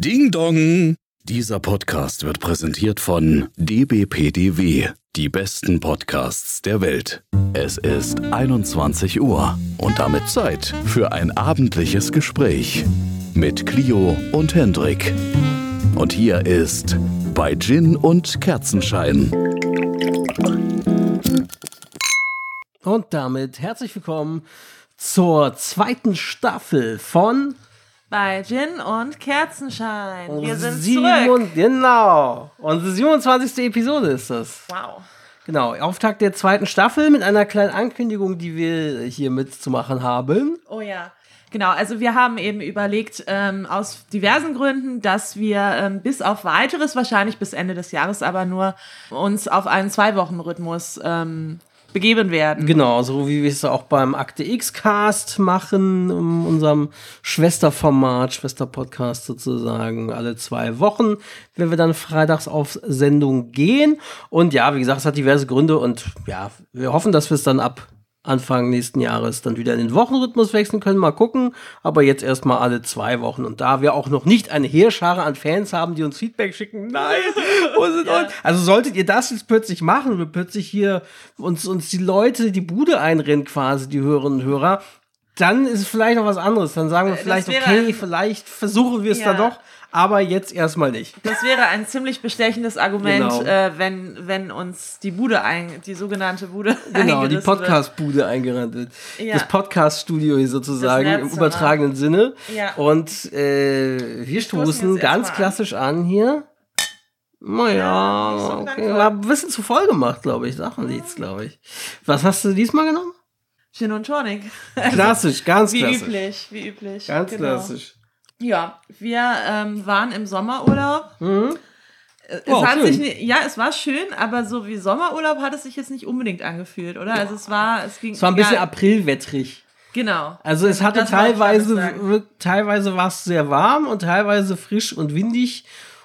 Ding Dong! Dieser Podcast wird präsentiert von dbpdw, die besten Podcasts der Welt. Es ist 21 Uhr und damit Zeit für ein abendliches Gespräch mit Clio und Hendrik. Und hier ist bei Gin und Kerzenschein. Und damit herzlich willkommen zur zweiten Staffel von bei Gin und Kerzenschein. Wir sind zurück. Genau. Unsere 27. Episode ist das. Wow. Genau, Auftakt der zweiten Staffel mit einer kleinen Ankündigung, die wir hier mitzumachen haben. Oh ja. Genau, also wir haben eben überlegt, ähm, aus diversen Gründen, dass wir ähm, bis auf weiteres, wahrscheinlich bis Ende des Jahres, aber nur uns auf einen Zwei-Wochen-Rhythmus ähm, begeben werden. Genau, so wie wir es auch beim Akte X-Cast machen, in unserem Schwesterformat, Schwesterpodcast sozusagen, alle zwei Wochen, wenn wir dann freitags auf Sendung gehen. Und ja, wie gesagt, es hat diverse Gründe und ja, wir hoffen, dass wir es dann ab Anfang nächsten Jahres dann wieder in den Wochenrhythmus wechseln können. Mal gucken. Aber jetzt erstmal alle zwei Wochen. Und da wir auch noch nicht eine Heerschare an Fans haben, die uns Feedback schicken, nein. ja. Also solltet ihr das jetzt plötzlich machen und plötzlich hier uns, uns die Leute die Bude einrennen, quasi, die Hörerinnen und Hörer, dann ist es vielleicht noch was anderes. Dann sagen wir vielleicht, okay, vielleicht versuchen wir es ja. da doch aber jetzt erstmal nicht. Das wäre ein ziemlich bestechendes Argument, genau. äh, wenn, wenn uns die Bude, ein, die sogenannte Bude Genau, die Podcast-Bude eingerannt wird. Ja. Das Podcast-Studio hier sozusagen im übertragenen Sinne. Ja. Und äh, wir stoßen ganz klassisch an. an hier. Naja, ja, so okay. War ein bisschen zu voll gemacht, glaube ich. Sachen nichts, glaube ich. Was hast du diesmal genommen? Gin und Tonic. Klassisch, ganz wie klassisch. Wie üblich, wie üblich. Ganz genau. klassisch. Ja, wir ähm, waren im Sommerurlaub. Mhm. Es oh, hat schön. sich ja, es war schön, aber so wie Sommerurlaub hat es sich jetzt nicht unbedingt angefühlt, oder? Ja. Also es war, es ging. Es war ein bisschen ja, aprilwettrig. Genau. Also es hatte teilweise, teilweise war es sehr warm und teilweise frisch und windig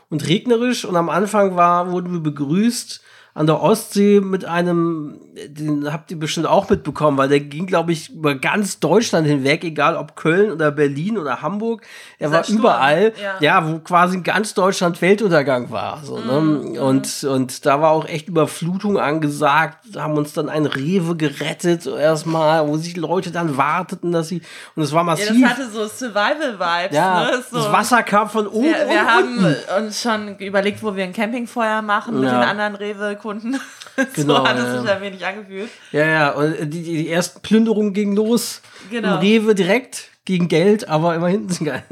und regnerisch und am Anfang war, wurden wir begrüßt an der Ostsee mit einem, den habt ihr bestimmt auch mitbekommen, weil der ging, glaube ich, über ganz Deutschland hinweg, egal ob Köln oder Berlin oder Hamburg. Er war Sturm. überall, ja. ja. wo quasi in ganz Deutschland Weltuntergang war. So, ne? Mhm. Und, und da war auch echt Überflutung angesagt, haben uns dann ein Rewe gerettet erstmal, wo sich Leute dann warteten, dass sie, und es war massiv. Ja, das hatte so Survival-Vibes. Ja, ne? so. das Wasser kam von oben Wir, wir haben uns schon überlegt, wo wir ein Campingfeuer machen mit den anderen Rewe Kunden. Genau, so hat es sich ein wenig angefühlt. Ja, ja, und die, die ersten Plünderungen gingen los. Genau. Im Rewe direkt gegen Geld, aber immerhin sind geil.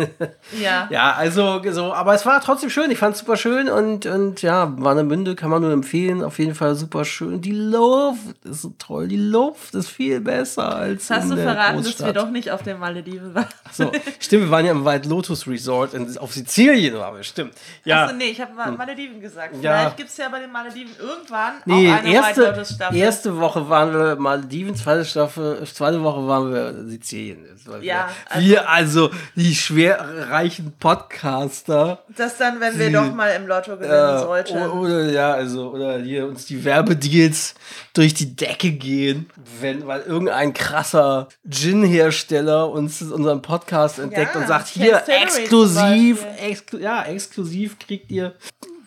Ja. Ja, also so, aber es war trotzdem schön. Ich fand es super schön und, und ja, Warnemünde kann man nur empfehlen. Auf jeden Fall super schön. Die Luft ist so toll. Die Luft ist viel besser als. Das hast du verraten, Großstadt. dass wir doch nicht auf den Malediven waren. So, stimmt, wir waren ja im White Lotus Resort in, auf Sizilien, waren wir, stimmt. Ja. Achso, nee, ich habe Hm. Malediven gesagt. Ja. Vielleicht gibt es ja bei den Malediven irgendwann Nee, auch eine erste, White Lotus Staffel. erste Woche waren wir Malediven, zweite Staffel, zweite Woche waren wir Sizilien. Ja, also, wir also die schwerreichen Podcaster. Das dann, wenn wir die, doch mal im Lotto gewinnen äh, sollten. Oder ja, also oder hier uns die Werbedeals durch die Decke gehen, wenn weil irgendein krasser Gin-Hersteller uns unseren Podcast entdeckt Ja, und sagt, hier exklusiv, exklu ja, exklusiv kriegt ihr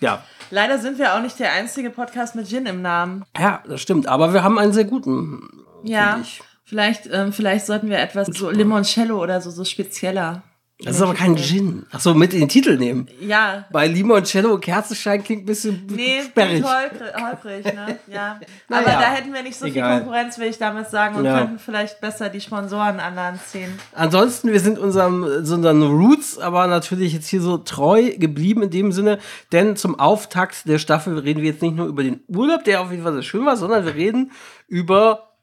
ja. Leider sind wir auch nicht der einzige Podcast mit Gin im Namen. Ja, das stimmt, aber wir haben einen sehr guten. Ja. Ich. Vielleicht, ähm, vielleicht sollten wir etwas so Limoncello oder so, so spezieller. Das ist aber kein Gin. Ach so, mit in den Titel nehmen. Ja. Bei Limoncello und Kerzenschein klingt ein bisschen Nee, sperrig. holprig, holprig, ne? Ja. Aber ja, da hätten wir nicht so egal. viel Konkurrenz, will ich damit sagen, und Ja. könnten vielleicht besser die Sponsoren an Land ziehen. Ansonsten, wir sind unserem, so unseren Roots, aber natürlich jetzt hier so treu geblieben in dem Sinne, denn zum Auftakt der Staffel reden wir jetzt nicht nur über den Urlaub, der auf jeden Fall sehr schön war, sondern wir reden über äh,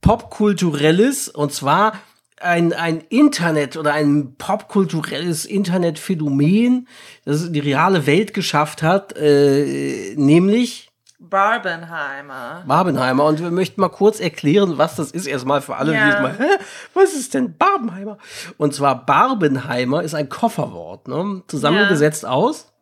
Popkulturelles und zwar ein, ein Internet oder ein popkulturelles Internetphänomen, das in die reale Welt geschafft hat, äh, nämlich Barbenheimer. Barbenheimer. Und wir möchten mal kurz erklären, was das ist. Erstmal für alle, die Ja. jetzt mal, Hä? was ist denn Barbenheimer? Und zwar Barbenheimer ist ein Kofferwort, ne? zusammengesetzt aus.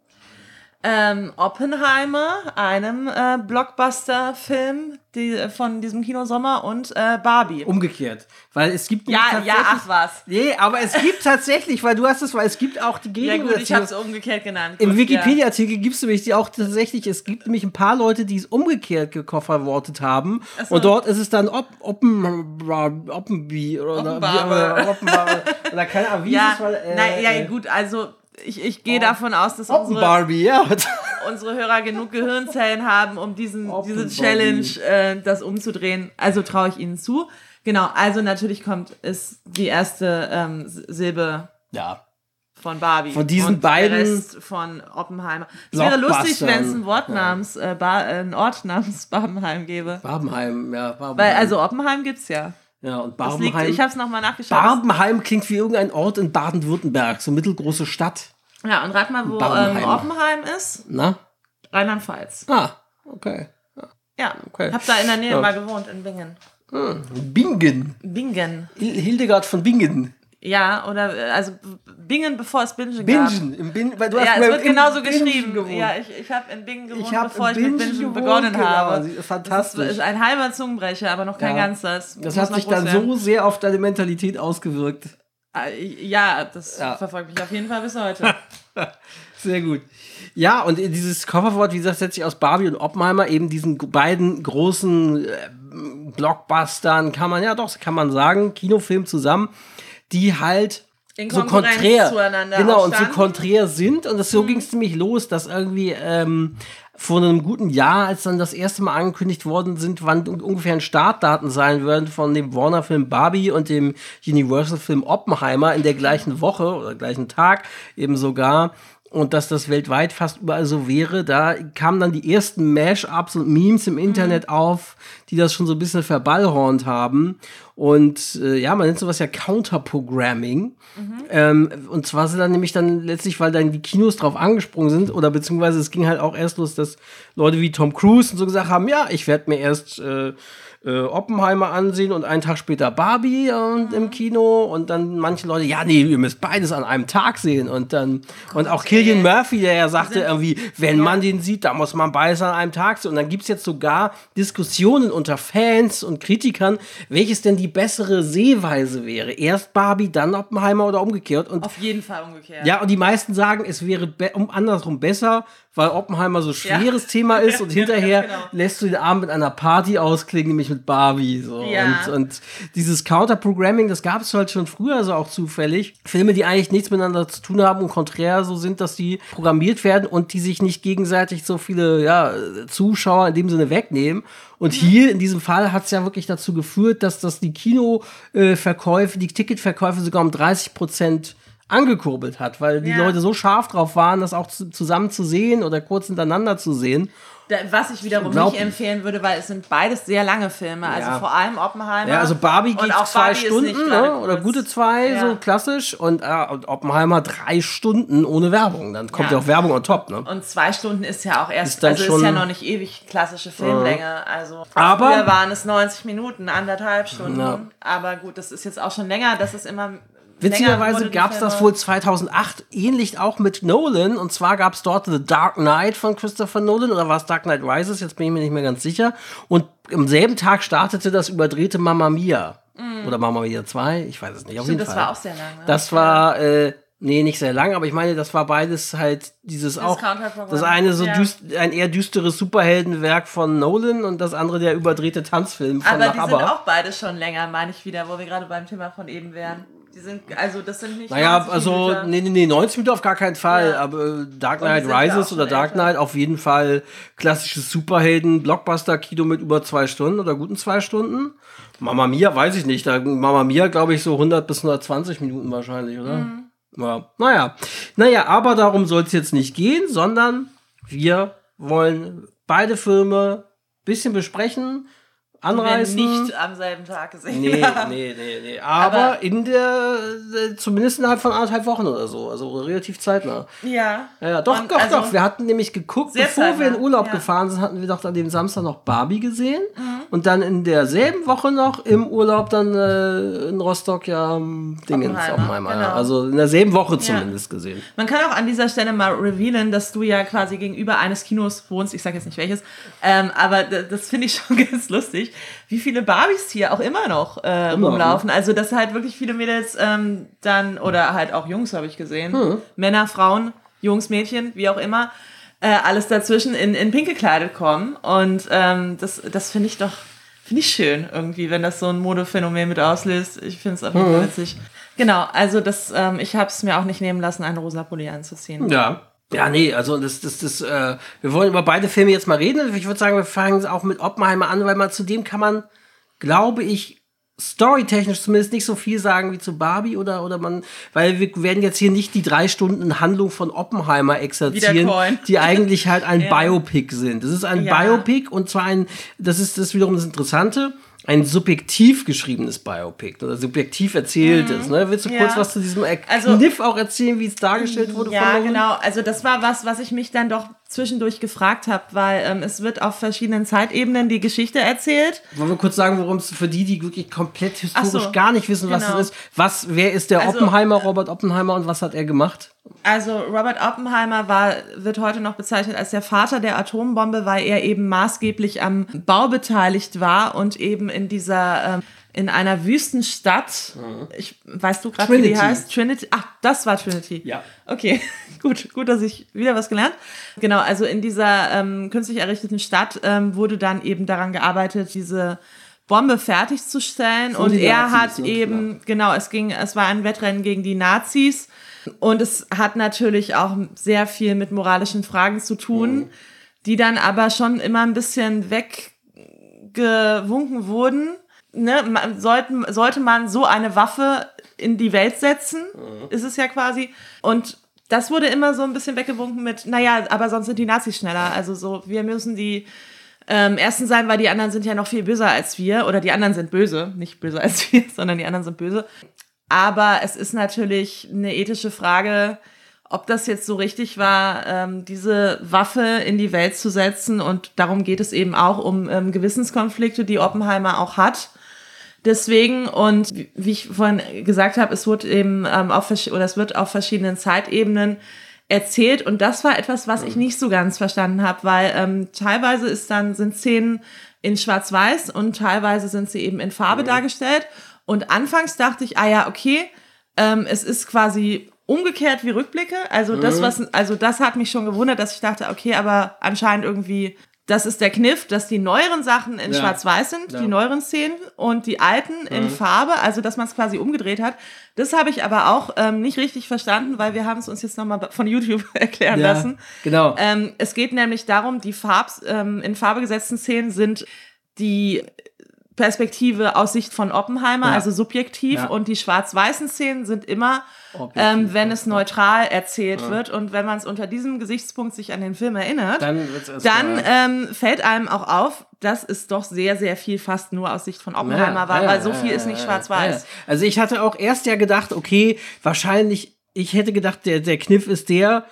Ähm, Oppenheimer, einem äh, Blockbuster-Film die, von diesem Kinosommer und äh, Barbie. Umgekehrt. Weil es gibt Ja, ja, ach was. Nee, aber es gibt tatsächlich, weil du hast es, weil es gibt auch die Ja gut, ich habe es umgekehrt genannt. Im Gut, Wikipedia-Artikel gibt es nämlich die auch tatsächlich, es gibt nämlich ein paar Leute, die es umgekehrt gekofferwortet haben. So. Und dort ist es dann Op Oppen, Oppenby oder Oppenbarbe. wie- oder Oder keine Ahnung, wie Ja, ist es? Weil, äh, na, ja äh, gut, also ich, ich gehe davon aus, dass unsere, Oppenbarbie, ja. unsere Hörer genug Gehirnzellen haben, um diesen, diese. Challenge, äh, das umzudrehen. Also traue ich ihnen zu. Genau, also natürlich kommt ist die erste ähm, Silbe ja. von Barbie. Von diesen und beiden Rest von Oppenheimer. Es wäre lustig, wenn es ein Wort namens, äh, ba äh, einen Ort namens Barbenheim gäbe. Barbenheim, ja. Barbenheim. Weil, also Oppenheim gibt's ja. Ja, und Das liegt, Barbenheim. ich habe es nochmal nachgeschaut. Barbenheim klingt wie irgendein Ort in Baden-Württemberg, so mittelgroße Stadt. ja, und rat mal, wo ähm, Barbenheim. Oppenheim ist. Na? Rheinland-Pfalz. Ah, okay. Ja, Okay. hab da in der Nähe Ja. mal gewohnt, in Bingen. Bingen. Bingen. Hil- Hildegard von Bingen. Ja, oder, äh, also Bingen, bevor es Bingen gab. Bingen. Im Bin, weil du hast Ja, es wird genauso Bingen geschrieben. gewohnt. Ja, ich, ich habe in Bingen gewohnt, Ich bevor ich mit Bingen Bingen gewohnt, begonnen genau. habe. Fantastisch. Das ist ein halber Zungenbrecher, aber noch kein Ja. ganzer. Das, Das hat sich dann werden. so sehr auf deine Mentalität ausgewirkt. Äh, Ja, das Ja. verfolgt mich auf jeden Fall bis heute. Sehr gut. Ja, und dieses Coverwort, wie gesagt, setzt sich aus Barbie und Oppenheimer, eben diesen beiden großen äh, Blockbustern, kann man, ja doch, kann man sagen, Kinofilm zusammen, die halt In so konträr, zueinander genau, und so konträr sind. Und das, so ging es ziemlich los, dass irgendwie ähm, vor einem guten Jahr, als dann das erste Mal angekündigt worden sind, wann un- ungefähr Startdaten sein würden von dem Warner-Film Barbie und dem Universal-Film Oppenheimer in der gleichen Woche oder gleichen Tag eben sogar. Und dass das weltweit fast überall so wäre, da kamen dann die ersten Mash-ups und Memes im Internet auf, die das schon so ein bisschen verballhornt haben. Und äh, ja, man nennt sowas ja Counterprogramming. Ähm, und zwar sind dann nämlich dann letztlich, weil dann die Kinos drauf angesprungen sind, oder beziehungsweise es ging halt auch erst los, dass Leute wie Tom Cruise und so gesagt haben, ja, ich werde mir erst äh, äh, Oppenheimer ansehen und einen Tag später Barbie und im Kino und dann manche Leute, ja, nee, ihr müsst beides an einem Tag sehen und dann und auch Killian ey. Murphy, der ja sagte irgendwie, wenn Ja. man den sieht, da muss man beides an einem Tag sehen und dann gibt's jetzt sogar Diskussionen unter Fans und Kritikern, welches denn die bessere Sehweise wäre. Erst Barbie, dann Oppenheimer oder umgekehrt und Auf jeden Fall umgekehrt. ja, und die meisten sagen, es wäre um, andersrum besser, weil Oppenheimer so schweres Ja. Thema ist und hinterher Genau. lässt du den Abend mit einer Party ausklingen, nämlich mit Barbie. So. Ja. Und, und dieses Counter-Programming, das gab es halt schon früher so auch zufällig. Filme, die eigentlich nichts miteinander zu tun haben und konträr so sind, dass die programmiert werden und die sich nicht gegenseitig so viele ja, Zuschauer in dem Sinne wegnehmen. Und hier in diesem Fall hat es ja wirklich dazu geführt, dass das die Kinoverkäufe, die Ticketverkäufe sogar um 30 Prozent angekurbelt hat, weil die Ja. Leute so scharf drauf waren, das auch zu, zusammen zu sehen oder kurz hintereinander zu sehen. Da- Was ich wiederum Glaub- nicht empfehlen würde, weil es sind beides sehr lange Filme. Also Ja. vor allem Oppenheimer. Ja, also Barbie geht auch zwei Barbie Stunden, ne? oder gute zwei, Ja. so klassisch. Und, äh, und Oppenheimer drei Stunden ohne Werbung. Dann kommt ja, auch Werbung on top. Ne? Und zwei Stunden ist ja auch erst, Ist also schon- ist ja noch nicht ewig klassische Filmlänge. Also Aber- früher waren es 90 Minuten, anderthalb Stunden. Aber gut, das ist jetzt auch schon länger, das ist immer. Witzigerweise gab es das wohl 2008 ähnlich auch mit Nolan. Und zwar gab es dort The Dark Knight von Christopher Nolan oder war es Dark Knight Rises? Jetzt bin ich mir nicht mehr ganz sicher. Und am selben Tag startete das überdrehte Mamma Mia. Oder Mamma Mia 2, ich weiß es nicht. Auf Mm. Jeden das Fall. war auch sehr lang. Ne? Das war, äh, nee, nicht sehr lang, aber ich meine, das war beides halt dieses auch. Counterprogramm. Das eine so Ja. düst, ein eher düsteres Superheldenwerk von Nolan und das andere der überdrehte Tanzfilm von Aber die Nach sind Aber. auch beide schon länger, meine ich wieder, wo wir gerade beim Thema von eben wären. Die sind, also das sind nicht. Naja, 90 also, Minuten. nee, nee, nee, 90 Minuten auf gar keinen Fall, Ja. aber äh, Dark Knight Rises oder Dark älter. Knight auf jeden Fall klassisches Superhelden-Blockbuster-Kino mit über zwei Stunden oder guten zwei Stunden. Mama Mia, weiß ich nicht. Da, Mama Mia, glaube ich, so 100 bis 120 Minuten wahrscheinlich, oder? Mhm. Ja, naja. Naja, aber darum soll es jetzt nicht gehen, sondern wir wollen beide Filme bisschen besprechen, Werden anreißen. nicht am selben Tag gesehen. Nee, nee, nee, nee. Aber, Aber- in der, äh, zumindest innerhalb von anderthalb Wochen oder so. Also relativ zeitnah. Ja. Ja, ja doch, Und doch, also- doch. Wir hatten nämlich geguckt, bevor wir in zeitnah, Urlaub ja. gefahren sind, hatten wir doch an dem Samstag noch Barbie gesehen. Mhm. und dann in derselben Woche noch im Urlaub dann äh, in Rostock ja Dingens Oppenheimer. ja. genau. Also in derselben Woche zumindest gesehen. Man kann auch an dieser Stelle mal revealen, dass du ja quasi gegenüber eines Kinos wohnst. Ich sage jetzt nicht welches, ähm, aber das finde ich schon ganz lustig, wie viele Barbies hier auch immer noch äh, rumlaufen. Also dass halt wirklich viele Mädels ähm, dann oder halt auch Jungs habe ich gesehen, Hm. Männer, Frauen, Jungs, Mädchen, wie auch immer, äh, alles dazwischen in, in pink gekleidet kommen. Und ähm, das, das finde ich doch finde ich schön irgendwie, wenn das so ein Modephänomen mit auslöst. Ich finde es auf jeden Fall witzig. Genau, also das, ähm, ich habe es mir auch nicht nehmen lassen, einen rosa Pulli anzuziehen. Ja. Ja, nee, also das, das, das, äh, wir wollen über beide Filme jetzt mal reden. Ich würde sagen, wir fangen auch mit Oppenheimer an, weil man zu dem kann man, glaube ich, storytechnisch zumindest nicht so viel sagen wie zu Barbie oder, oder man, weil wir werden jetzt hier nicht die drei Stunden Handlung von Oppenheimer exerzieren, die eigentlich halt ein Ja. Biopic sind. Das ist ein Ja. Biopic und zwar ein, das ist das wiederum das Interessante, ein subjektiv geschriebenes Biopic oder subjektiv erzähltes. Ne? Willst du Mhm. Ja. kurz was zu diesem Also- Kniff auch erzählen, wie es dargestellt wurde? Ja, genau. Also das war was, was ich mich dann doch zwischendurch gefragt habe, weil ähm, es wird auf verschiedenen Zeitebenen die Geschichte erzählt. Wollen wir kurz sagen, worum es für die, die wirklich komplett historisch so, gar nicht wissen, was genau. es ist, was, wer ist der Also- Oppenheimer, Robert Oppenheimer und was hat er gemacht? Also Robert Oppenheimer war, wird heute noch bezeichnet als der Vater der Atombombe, weil er eben maßgeblich am Bau beteiligt war und eben in dieser ähm, in einer Wüstenstadt, ich weißt du gerade, wie die Trinity. heißt? Trinity. Ach, das war Trinity. Ja. Okay, gut, gut, dass ich wieder was gelernt. Genau, also in dieser ähm, künstlich errichteten Stadt ähm, wurde dann eben daran gearbeitet, diese Bombe fertigzustellen. Von Und er Nazis, hat ne? eben, genau, es ging, es war ein Wettrennen gegen die Nazis. Und es hat natürlich auch sehr viel mit moralischen Fragen zu tun, die dann aber schon immer ein bisschen weggewunken wurden. Ne? Man, sollten, sollte man so eine Waffe in die Welt setzen, ist es ja quasi. Und das wurde immer so ein bisschen weggewunken mit, naja, aber sonst sind die Nazis schneller. Also so, wir müssen die ähm, ersten sein, weil die anderen sind ja noch viel böser als wir. Oder die anderen sind böse, nicht böser als wir, sondern die anderen sind böse. Aber es ist natürlich eine ethische Frage, ob das jetzt so richtig war, ähm, diese Waffe in die Welt zu setzen. Und darum geht es eben auch um ähm, Gewissenskonflikte, die Oppenheimer auch hat. Deswegen, und wie ich vorhin gesagt habe, es wird eben ähm, auf, oder es wird auf verschiedenen Zeitebenen erzählt. Und das war etwas, was ich nicht so ganz verstanden habe, weil ähm, teilweise ist dann, sind Szenen in Schwarz-Weiß und teilweise sind sie eben in Farbe dargestellt. Und anfangs dachte ich, ah ja, okay, ähm, es ist quasi umgekehrt wie Rückblicke. Also das, was, also das hat mich schon gewundert, dass ich dachte, okay, aber anscheinend irgendwie, das ist der Kniff, dass die neueren Sachen in Ja. Schwarz-Weiß sind, Ja. die neueren Szenen und die alten in Farbe, also dass man es quasi umgedreht hat. Das habe ich aber auch ähm, nicht richtig verstanden, weil wir haben es uns jetzt nochmal von YouTube erklären Ja, lassen. genau. Ähm, es geht nämlich darum, die Farbs, ähm, in Farbe gesetzten Szenen sind die Perspektive aus Sicht von Oppenheimer, Ja. also subjektiv, Ja. und die schwarz-weißen Szenen sind immer, ähm, wenn es ja. neutral erzählt wird und wenn man es unter diesem Gesichtspunkt sich an den Film erinnert, dann, Dann ähm, fällt einem auch auf, dass es doch sehr, sehr viel fast nur aus Sicht von Oppenheimer war, Ja, weil ja, so viel ja, ist nicht ja, schwarz-weiß. ja. Also ich hatte auch erst ja gedacht, okay, wahrscheinlich, ich hätte gedacht, der, der Kniff ist der,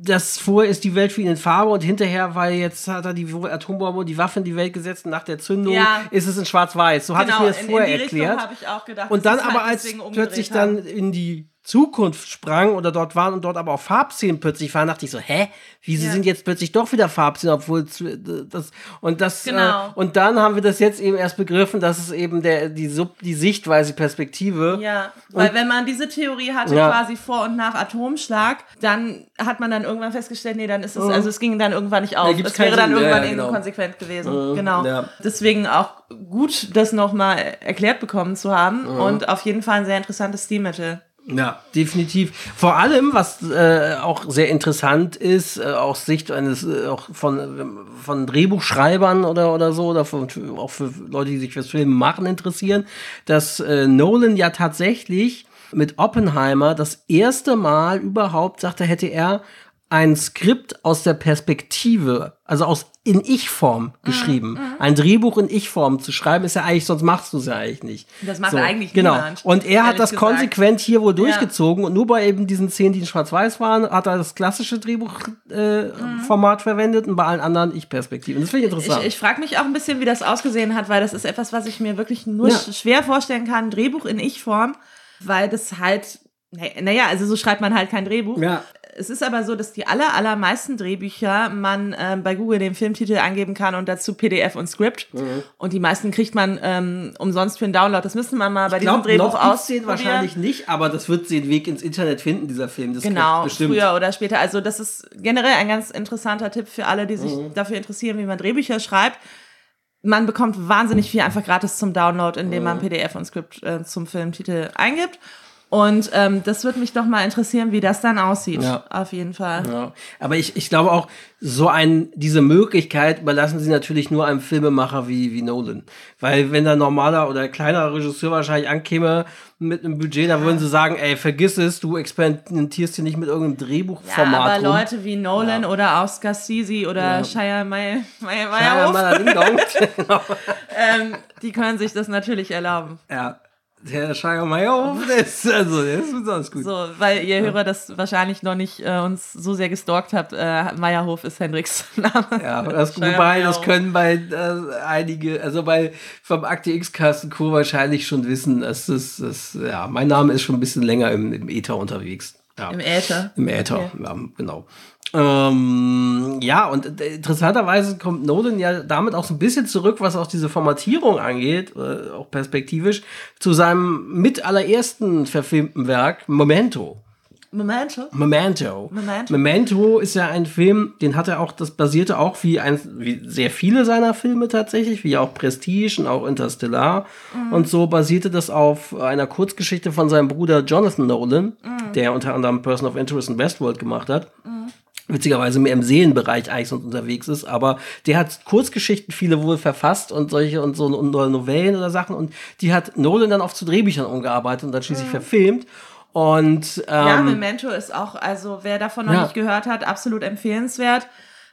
dass vorher ist die Welt für ihn in Farbe und hinterher, weil jetzt hat er die Atombombe, die Waffe in die Welt gesetzt und nach der Zündung Ja. ist es in Schwarz-Weiß. So hatte ich mir das in, vorher in erklärt. habe ich auch gedacht. Und dann aber, halt als plötzlich haben. dann in die Zukunft sprang oder dort waren und dort aber auch Farbszenen plötzlich waren, dachte ich so, hä? Wieso Ja. sind jetzt plötzlich doch wieder Farbszenen, obwohl äh, das und das Genau. äh, und dann haben wir das jetzt eben erst begriffen, dass es eben der die Sub, die Sichtweise, Perspektive. Ja, weil wenn man diese Theorie hatte, Ja. quasi vor und nach Atomschlag, dann hat man dann irgendwann festgestellt, nee, dann ist es, also es ging dann irgendwann nicht auf. gibt's es wäre dann Sinn. Irgendwann ja, genau. inkonsequent gewesen. genau. ja. Deswegen auch gut, das nochmal erklärt bekommen zu haben und auf jeden Fall ein sehr interessantes Stilmittel. Ja, definitiv. Vor allem, was äh, auch sehr interessant ist, äh, aus Sicht eines äh, auch von, von Drehbuchschreibern oder, oder so, oder von, auch für Leute, die sich fürs Filmen machen interessieren, dass äh, Nolan ja tatsächlich mit Oppenheimer das erste Mal überhaupt sagte, hätte er ein Skript aus der Perspektive, also aus in Ich-Form geschrieben. Ein Drehbuch in Ich-Form zu schreiben, ist ja eigentlich, sonst machst du es ja eigentlich nicht. Das macht eigentlich genau. niemand, Und er hat das gesagt. konsequent hier wohl durchgezogen und nur bei eben diesen Szenen, die in Schwarz-Weiß waren, hat er das klassische Drehbuchformat äh, Format verwendet und bei allen anderen Ich-Perspektiven. Das finde ich interessant. Ich, ich frage mich auch ein bisschen, wie das ausgesehen hat, weil das ist etwas, was ich mir wirklich nur Ja. sch- schwer vorstellen kann. Drehbuch in Ich-Form, weil das halt, na- naja, also so schreibt man halt kein Drehbuch. ja. Es ist aber so, dass die aller, allermeisten Drehbücher man ähm, bei Google den Filmtitel angeben kann und dazu PDF und Script. Mhm. Und die meisten kriegt man ähm, umsonst für einen Download. Das müsste man mal bei Ich diesem glaube, Drehbuch ausprobieren. wahrscheinlich nicht, aber das wird den Weg ins Internet finden, dieser Film. Das Genau, bestimmt. früher oder später. Also das ist generell ein ganz interessanter Tipp für alle, die sich Mhm. dafür interessieren, wie man Drehbücher schreibt. Man bekommt wahnsinnig viel einfach gratis zum Download, indem Mhm. man PDF und Skript äh, zum Filmtitel eingibt. Und ähm, das würde mich doch mal interessieren, wie das dann aussieht. Ja. Auf jeden Fall. Ja. Aber ich, ich glaube auch, so ein, diese Möglichkeit überlassen sie natürlich nur einem Filmemacher wie, wie Nolan. Weil wenn da normaler oder kleiner Regisseur wahrscheinlich ankäme mit einem Budget, da würden sie sagen, ey, vergiss es, du experimentierst hier nicht mit irgendeinem Ja, Drehbuchformat aber rum. Leute wie Nolan Ja. oder auch Scorsese oder Ja. Shia May May Ja, Dong. genau. ähm, die können sich das natürlich erlauben. ja. Der Meyerhoff, der ist, also, der ist besonders gut. So, weil ihr Hörer das wahrscheinlich noch nicht äh, uns so sehr gestalkt habt. Äh, Meyerhof ist Hendricks Name. Ja, das, wobei, das können bei äh, einige, also bei vom Akte X-Cast und Co. wahrscheinlich schon wissen, dass das, das, ja, mein Name ist schon ein bisschen länger im, im Äther unterwegs. Ja. Im Äther. Im Äther, Okay. ja, genau. Ähm, ja, und interessanterweise kommt Nolan ja damit auch so ein bisschen zurück, was auch diese Formatierung angeht, äh, auch perspektivisch, zu seinem mit allerersten verfilmten Werk, Memento. Memento. Memento. Memento. Memento ist ja ein Film, den hat er auch, das basierte auch wie, ein, wie sehr viele seiner Filme tatsächlich, wie auch Prestige und auch Interstellar. Und so basierte das auf einer Kurzgeschichte von seinem Bruder Jonathan Nolan, der unter anderem Person of Interest in Westworld gemacht hat. Witzigerweise mehr im Seelenbereich eigentlich sonst unterwegs ist, aber der hat Kurzgeschichten viele wohl verfasst und solche und so und oder Novellen oder Sachen und die hat Nolan dann oft zu Drehbüchern umgearbeitet und dann schließlich verfilmt. Und ähm, Ja, Memento ist auch, also wer davon noch Ja. nicht gehört hat, absolut empfehlenswert.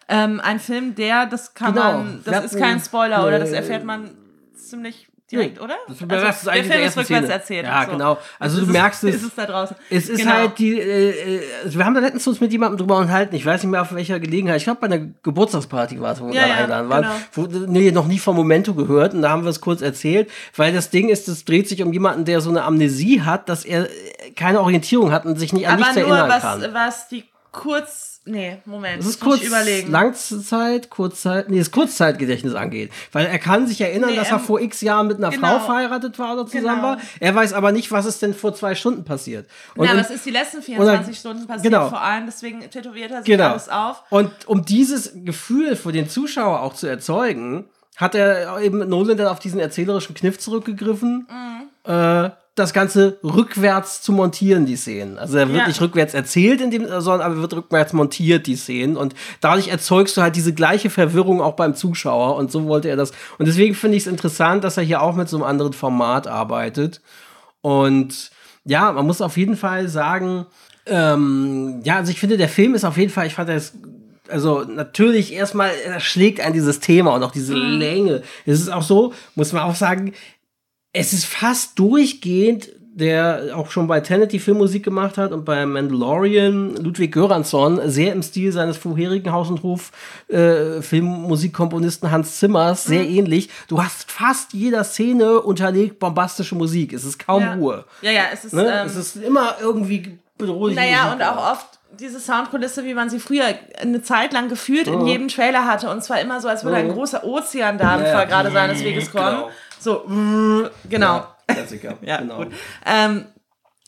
Ähm, ein Film, der, das kann Genau. man, das ist kein Spoiler, oder? Das erfährt man ziemlich direkt, oder? Das, Also, das ist eigentlich der Film ist rückwärts Szene. erzählt. Ja, so. genau. Also du merkst es. Ist es da draußen. Es ist Genau. halt die, äh, äh, wir haben da letztens uns mit jemandem drüber unterhalten, ich weiß nicht mehr auf welcher Gelegenheit, ich glaube bei einer Geburtstagsparty war es, wo wir Ja, da ja, eingeladen waren, genau. wo, nee, noch nie vom Momento gehört und da haben wir es kurz erzählt, weil das Ding ist, es dreht sich um jemanden, der so eine Amnesie hat, dass er keine Orientierung hat und sich nicht an Aber nichts nur, erinnern was, kann. was die kurz, nee, Moment, Das ist kurz überlegen. Langzeit, Kurzzeit, nee, das Kurzzeitgedächtnis angeht. Weil er kann sich erinnern, Nee, dass er ähm, vor x Jahren mit einer genau. Frau verheiratet war oder zusammen Genau. war. Er weiß aber nicht, was ist denn vor zwei Stunden passiert. Und, Na, und- was ist die letzten 24 oder- Stunden passiert genau. vor allem, deswegen tätowiert er sich genau. alles auf. Und um dieses Gefühl für den Zuschauer auch zu erzeugen, hat er eben Nolan dann auf diesen erzählerischen Kniff zurückgegriffen, Mhm. äh, das Ganze rückwärts zu montieren, die Szenen. Also er wird Ja. nicht rückwärts erzählt, in dem, sondern aber wird rückwärts montiert, die Szenen. Und dadurch erzeugst du halt diese gleiche Verwirrung auch beim Zuschauer. Und so wollte er das. Und deswegen finde ich es interessant, dass er hier auch mit so einem anderen Format arbeitet. Und ja, man muss auf jeden Fall sagen, ähm, ja, also ich finde, der Film ist auf jeden Fall, ich fand das, also natürlich erstmal er schlägt ein dieses Thema und auch diese Länge. Es ist auch so, muss man auch sagen, es ist fast durchgehend, der auch schon bei Tenet die Filmmusik gemacht hat und bei Mandalorian Ludwig Göransson sehr im Stil seines vorherigen Haus- und Hof äh, Filmmusikkomponisten Hans Zimmers sehr ähnlich. Du hast fast jeder Szene unterlegt bombastische Musik. Es ist kaum Ja. Ruhe. Ja, ja, es ist, Ne? ähm, es ist immer irgendwie bedrohlich. Naja, und auch oft diese Soundkulisse, wie man sie früher eine Zeit lang gefühlt in jedem Trailer hatte. Und zwar immer so, als würde ein großer Ozean da Ja. Fahrrade seines Weges kommen. Genau. So, mm, genau. Klassiker. Ja, genau. gut. Ähm,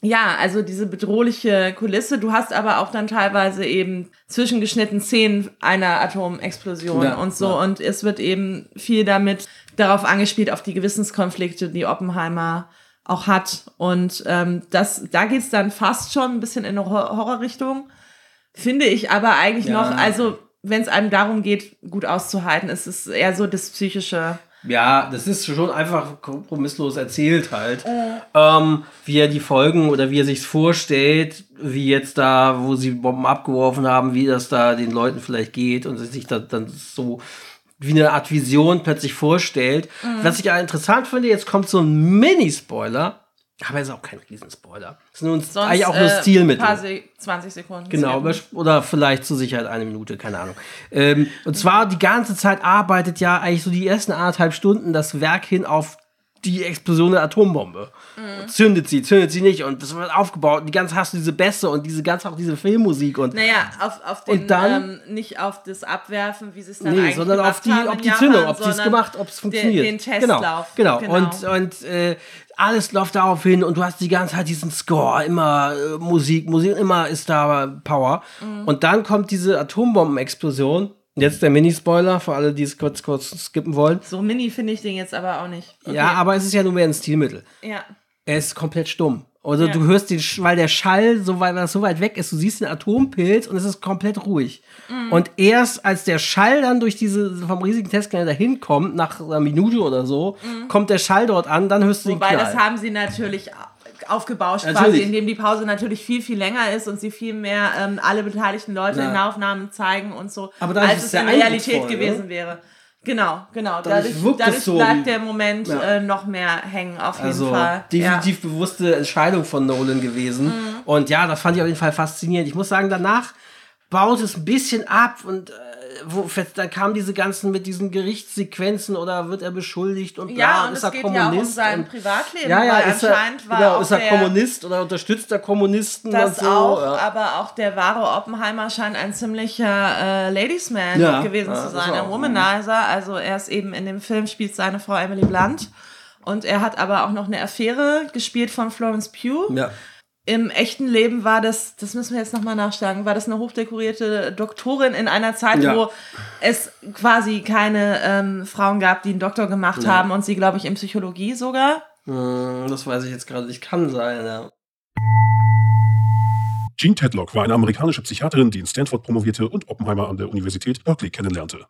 ja, also diese bedrohliche Kulisse. Du hast aber auch dann teilweise eben zwischengeschnitten Szenen einer Atomexplosion Ja, und so. ja. Und es wird eben viel damit darauf angespielt, auf die Gewissenskonflikte, die Oppenheimer auch hat. Und ähm, das, da geht's dann fast schon ein bisschen in eine Hor- Horrorrichtung. Finde ich aber eigentlich Ja. noch, also wenn es einem darum geht, gut auszuhalten, ist es eher so das Psychische. Ja, das ist schon einfach kompromisslos erzählt halt. Ähm, wie er die Folgen oder wie er sich's vorstellt, wie jetzt da, wo sie Bomben abgeworfen haben, wie das da den Leuten vielleicht geht und sich da dann so wie eine Art Vision plötzlich vorstellt. Mhm. Was ich ja interessant finde, jetzt kommt so ein Mini-Spoiler, aber ist auch kein Riesenspoiler. Das ist nur ein, Sonst, eigentlich auch nur äh, Stilmittel. Paar Se 20 Sekunden. Genau, oder vielleicht zur Sicherheit eine Minute, keine Ahnung. Ähm, und zwar die ganze Zeit arbeitet ja eigentlich so die ersten anderthalb Stunden das Werk hin auf die Explosion der Atombombe. Mhm. Zündet sie, zündet sie nicht und das wird aufgebaut und die ganze hast du diese Bässe und diese ganz auch diese Filmmusik und Naja, auf, auf den, Und dann- ähm, nicht auf das Abwerfen, wie sie es dann Nee, eigentlich sondern auf die, auf die Japan, Zündung, ob sie es gemacht, ob es funktioniert. Den, den Testlauf. Genau, genau. Und, und äh, alles läuft darauf hin und du hast die ganze Zeit diesen Score, immer äh, Musik, Musik, immer ist da Power. Mhm. Und dann kommt diese Atombombenexplosion. Jetzt der Mini-Spoiler für alle, die es kurz, kurz skippen wollen. so mini finde ich den jetzt aber auch nicht. Okay. Ja, aber es ist ja nur mehr ein Stilmittel. Ja. Er ist komplett stumm. Also Ja. du hörst den, weil der Schall so weit, weil das so weit weg ist, du siehst den Atompilz und es ist komplett ruhig. Mhm. Und erst als der Schall dann durch diese vom riesigen Testgelände dahin kommt, nach einer Minute oder so, kommt der Schall dort an, dann hörst du den Mhm. Wobei, Knall. das haben sie natürlich aufgebauscht Natürlich. quasi, indem die Pause natürlich viel, viel länger ist und sie viel mehr ähm, alle beteiligten Leute Ja. in Nahaufnahmen zeigen und so, Aber als es der in Realität gewesen wäre. Genau, genau. Dadurch Dadurch, dadurch so bleibt der Moment Ja. äh, noch mehr hängen, auf jeden also Fall. definitiv bewusste Entscheidung von Nolan gewesen. Mhm. Und ja, das fand ich auf jeden Fall faszinierend. Ich muss sagen, danach baut es ein bisschen ab und äh, wo, dann kamen diese ganzen mit diesen Gerichtssequenzen oder wird er beschuldigt und Ja, bla, ja und ist es er geht ja auch um Kommunist sein Privatleben, Ja, ja, weil ist er, genau, ist er Kommunist oder unterstützt er Kommunisten Das und so. auch, ja. aber auch der wahre Oppenheimer scheint ein ziemlicher äh, Ladiesman Ja, gewesen ja, zu sein, ein. Womanizer. Also er ist eben in dem Film spielt seine Frau Emily Blunt und er hat aber auch noch eine Affäre gespielt von Florence Pugh. ja. Im echten Leben war das, das müssen wir jetzt nochmal nachschlagen, war das eine hochdekorierte Doktorin in einer Zeit, Ja. wo es quasi keine ähm, Frauen gab, die einen Doktor gemacht haben und sie, glaube ich, in Psychologie sogar. Hm, Das weiß ich jetzt gerade nicht. Kann sein, ja. Jean Tedlock war eine amerikanische Psychiaterin, die in Stanford promovierte und Oppenheimer an der Universität Berkeley kennenlernte.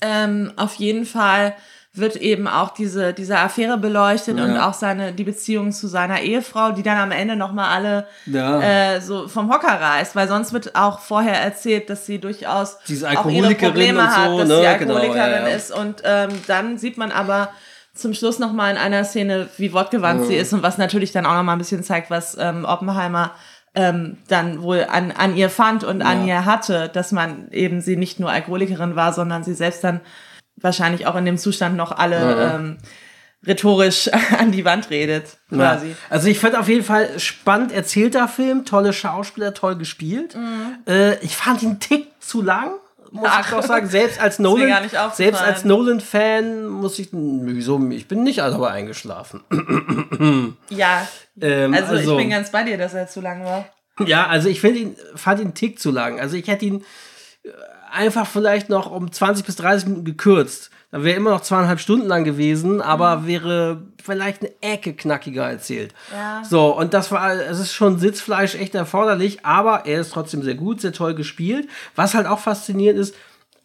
Ähm, auf jeden Fall wird eben auch diese, diese Affäre beleuchtet Ja. und auch seine, die Beziehung zu seiner Ehefrau, die dann am Ende nochmal alle Ja. äh, so vom Hocker reißt, weil sonst wird auch vorher erzählt, dass sie durchaus auch ihre Probleme und so, hat, dass ne? sie Genau, Alkoholikerin ja, ja. ist und ähm, dann sieht man aber zum Schluss nochmal in einer Szene, wie wortgewandt sie ist und was natürlich dann auch nochmal ein bisschen zeigt, was ähm, Oppenheimer ähm, dann wohl an, an ihr fand und an ihr hatte, dass man eben sie nicht nur Alkoholikerin war, sondern sie selbst dann wahrscheinlich auch in dem Zustand noch alle Ja. ähm, rhetorisch an die Wand redet, quasi. Ja. Also ich fand auf jeden Fall spannend erzählter Film, tolle Schauspieler, toll gespielt. Äh, ich fand ihn einen Tick zu lang, muss Mhm. Ach. ich doch sagen. Selbst als Nolan, selbst als Nolan-Fan muss ich, wieso, ich bin nicht dabei eingeschlafen. Ja, Ähm, also, ich bin ganz bei dir, dass er zu lang war. Ja, also ich finde ihn, fand ihn einen Tick zu lang. Also ich hätte ihn äh, einfach vielleicht noch um 20 bis 30 Minuten gekürzt. Dann wäre immer noch zweieinhalb Stunden lang gewesen, aber wäre vielleicht eine Ecke knackiger erzählt. Ja. So, und das war, es ist schon Sitzfleisch echt erforderlich, aber er ist trotzdem sehr gut, sehr toll gespielt. Was halt auch faszinierend ist,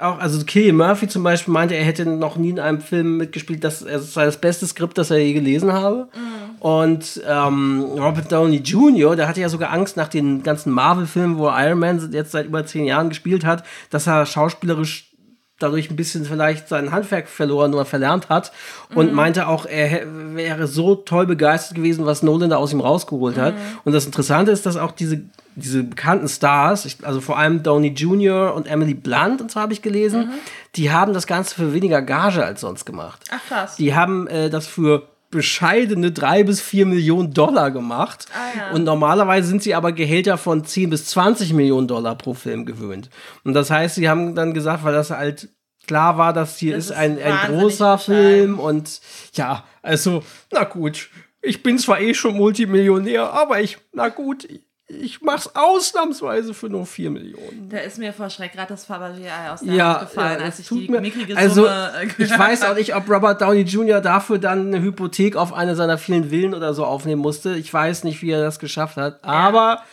auch, also Killian Murphy zum Beispiel meinte, er hätte noch nie in einem Film mitgespielt, das, es sei das beste Skript, das er je gelesen habe. Und ähm, Robert Downey Jr., der hatte ja sogar Angst nach den ganzen Marvel-Filmen, wo Iron Man jetzt seit über zehn Jahren gespielt hat, dass er schauspielerisch dadurch ein bisschen vielleicht sein Handwerk verloren oder verlernt hat und meinte auch, er wäre so toll begeistert gewesen, was Nolan da aus ihm rausgeholt hat. Und das Interessante ist, dass auch diese, diese bekannten Stars, also vor allem Downey Jr. und Emily Blunt, und so habe ich gelesen, die haben das Ganze für weniger Gage als sonst gemacht. Ach krass. Die haben äh, das für bescheidene drei bis vier Millionen Dollar gemacht. Ah, ja. Und normalerweise sind sie aber Gehälter von 10 bis 20 Millionen Dollar pro Film gewöhnt. Und das heißt, sie haben dann gesagt, weil das halt klar war, dass hier Das ist ein, ein großer. Film und ja, also, na gut, ich bin zwar eh schon Multimillionär, aber ich, na gut, ich, mach's ausnahmsweise für nur 4 Millionen. Da ist mir vor Schreck gerade das Fabergé-Ei aus der Ja, Hand gefallen, ja, als ich die mir, mickrige also Summe äh, ich weiß auch nicht, ob Robert Downey Jr. dafür dann eine Hypothek auf eine seiner vielen Villen oder so aufnehmen musste. Ich weiß nicht, wie er das geschafft hat, aber ja,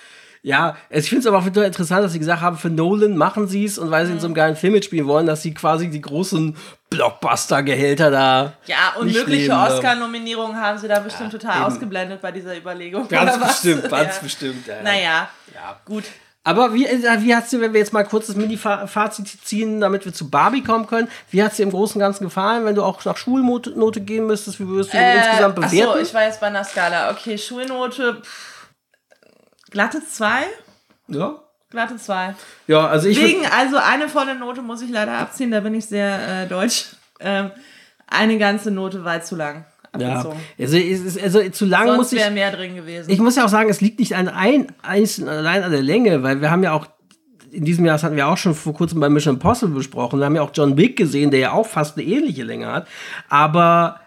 ich finde es aber auch wieder interessant, dass sie gesagt haben, für Nolan machen sie es und weil sie in so einem geilen Film mitspielen wollen, dass sie quasi die großen Blockbuster-Gehälter da. Ja, und mögliche ne? Oscar-Nominierungen haben sie da bestimmt total eben. ausgeblendet bei dieser Überlegung. Ganz bestimmt, ganz ja. bestimmt. Ja, ja. Naja, Ja. gut. Aber wie, äh, wie hat's dir, wenn wir jetzt mal kurz das Mini-Fazit ziehen, damit wir zu Barbie kommen können, wie hat's dir im Großen und Ganzen gefallen, wenn du auch nach Schulnote gehen müsstest, wie würdest du Äh, insgesamt bewerten? Achso, ich war jetzt bei einer Skala. Okay, Schulnote. Pff, glatte 2? ja. Glatte 2. ja, also ich Wegen, also eine volle Note muss ich leider abziehen, da bin ich sehr äh, deutsch. Ähm, eine ganze Note war zu lang ja. Also, ist, also zu lang muss Sonst ich wäre mehr drin gewesen. Ich muss ja auch sagen, es liegt nicht an ein, einzeln allein an der Länge, weil wir haben ja auch in diesem Jahr, das hatten wir auch schon vor kurzem bei Mission Impossible besprochen, wir haben ja auch John Wick gesehen, der ja auch fast eine ähnliche Länge hat, aber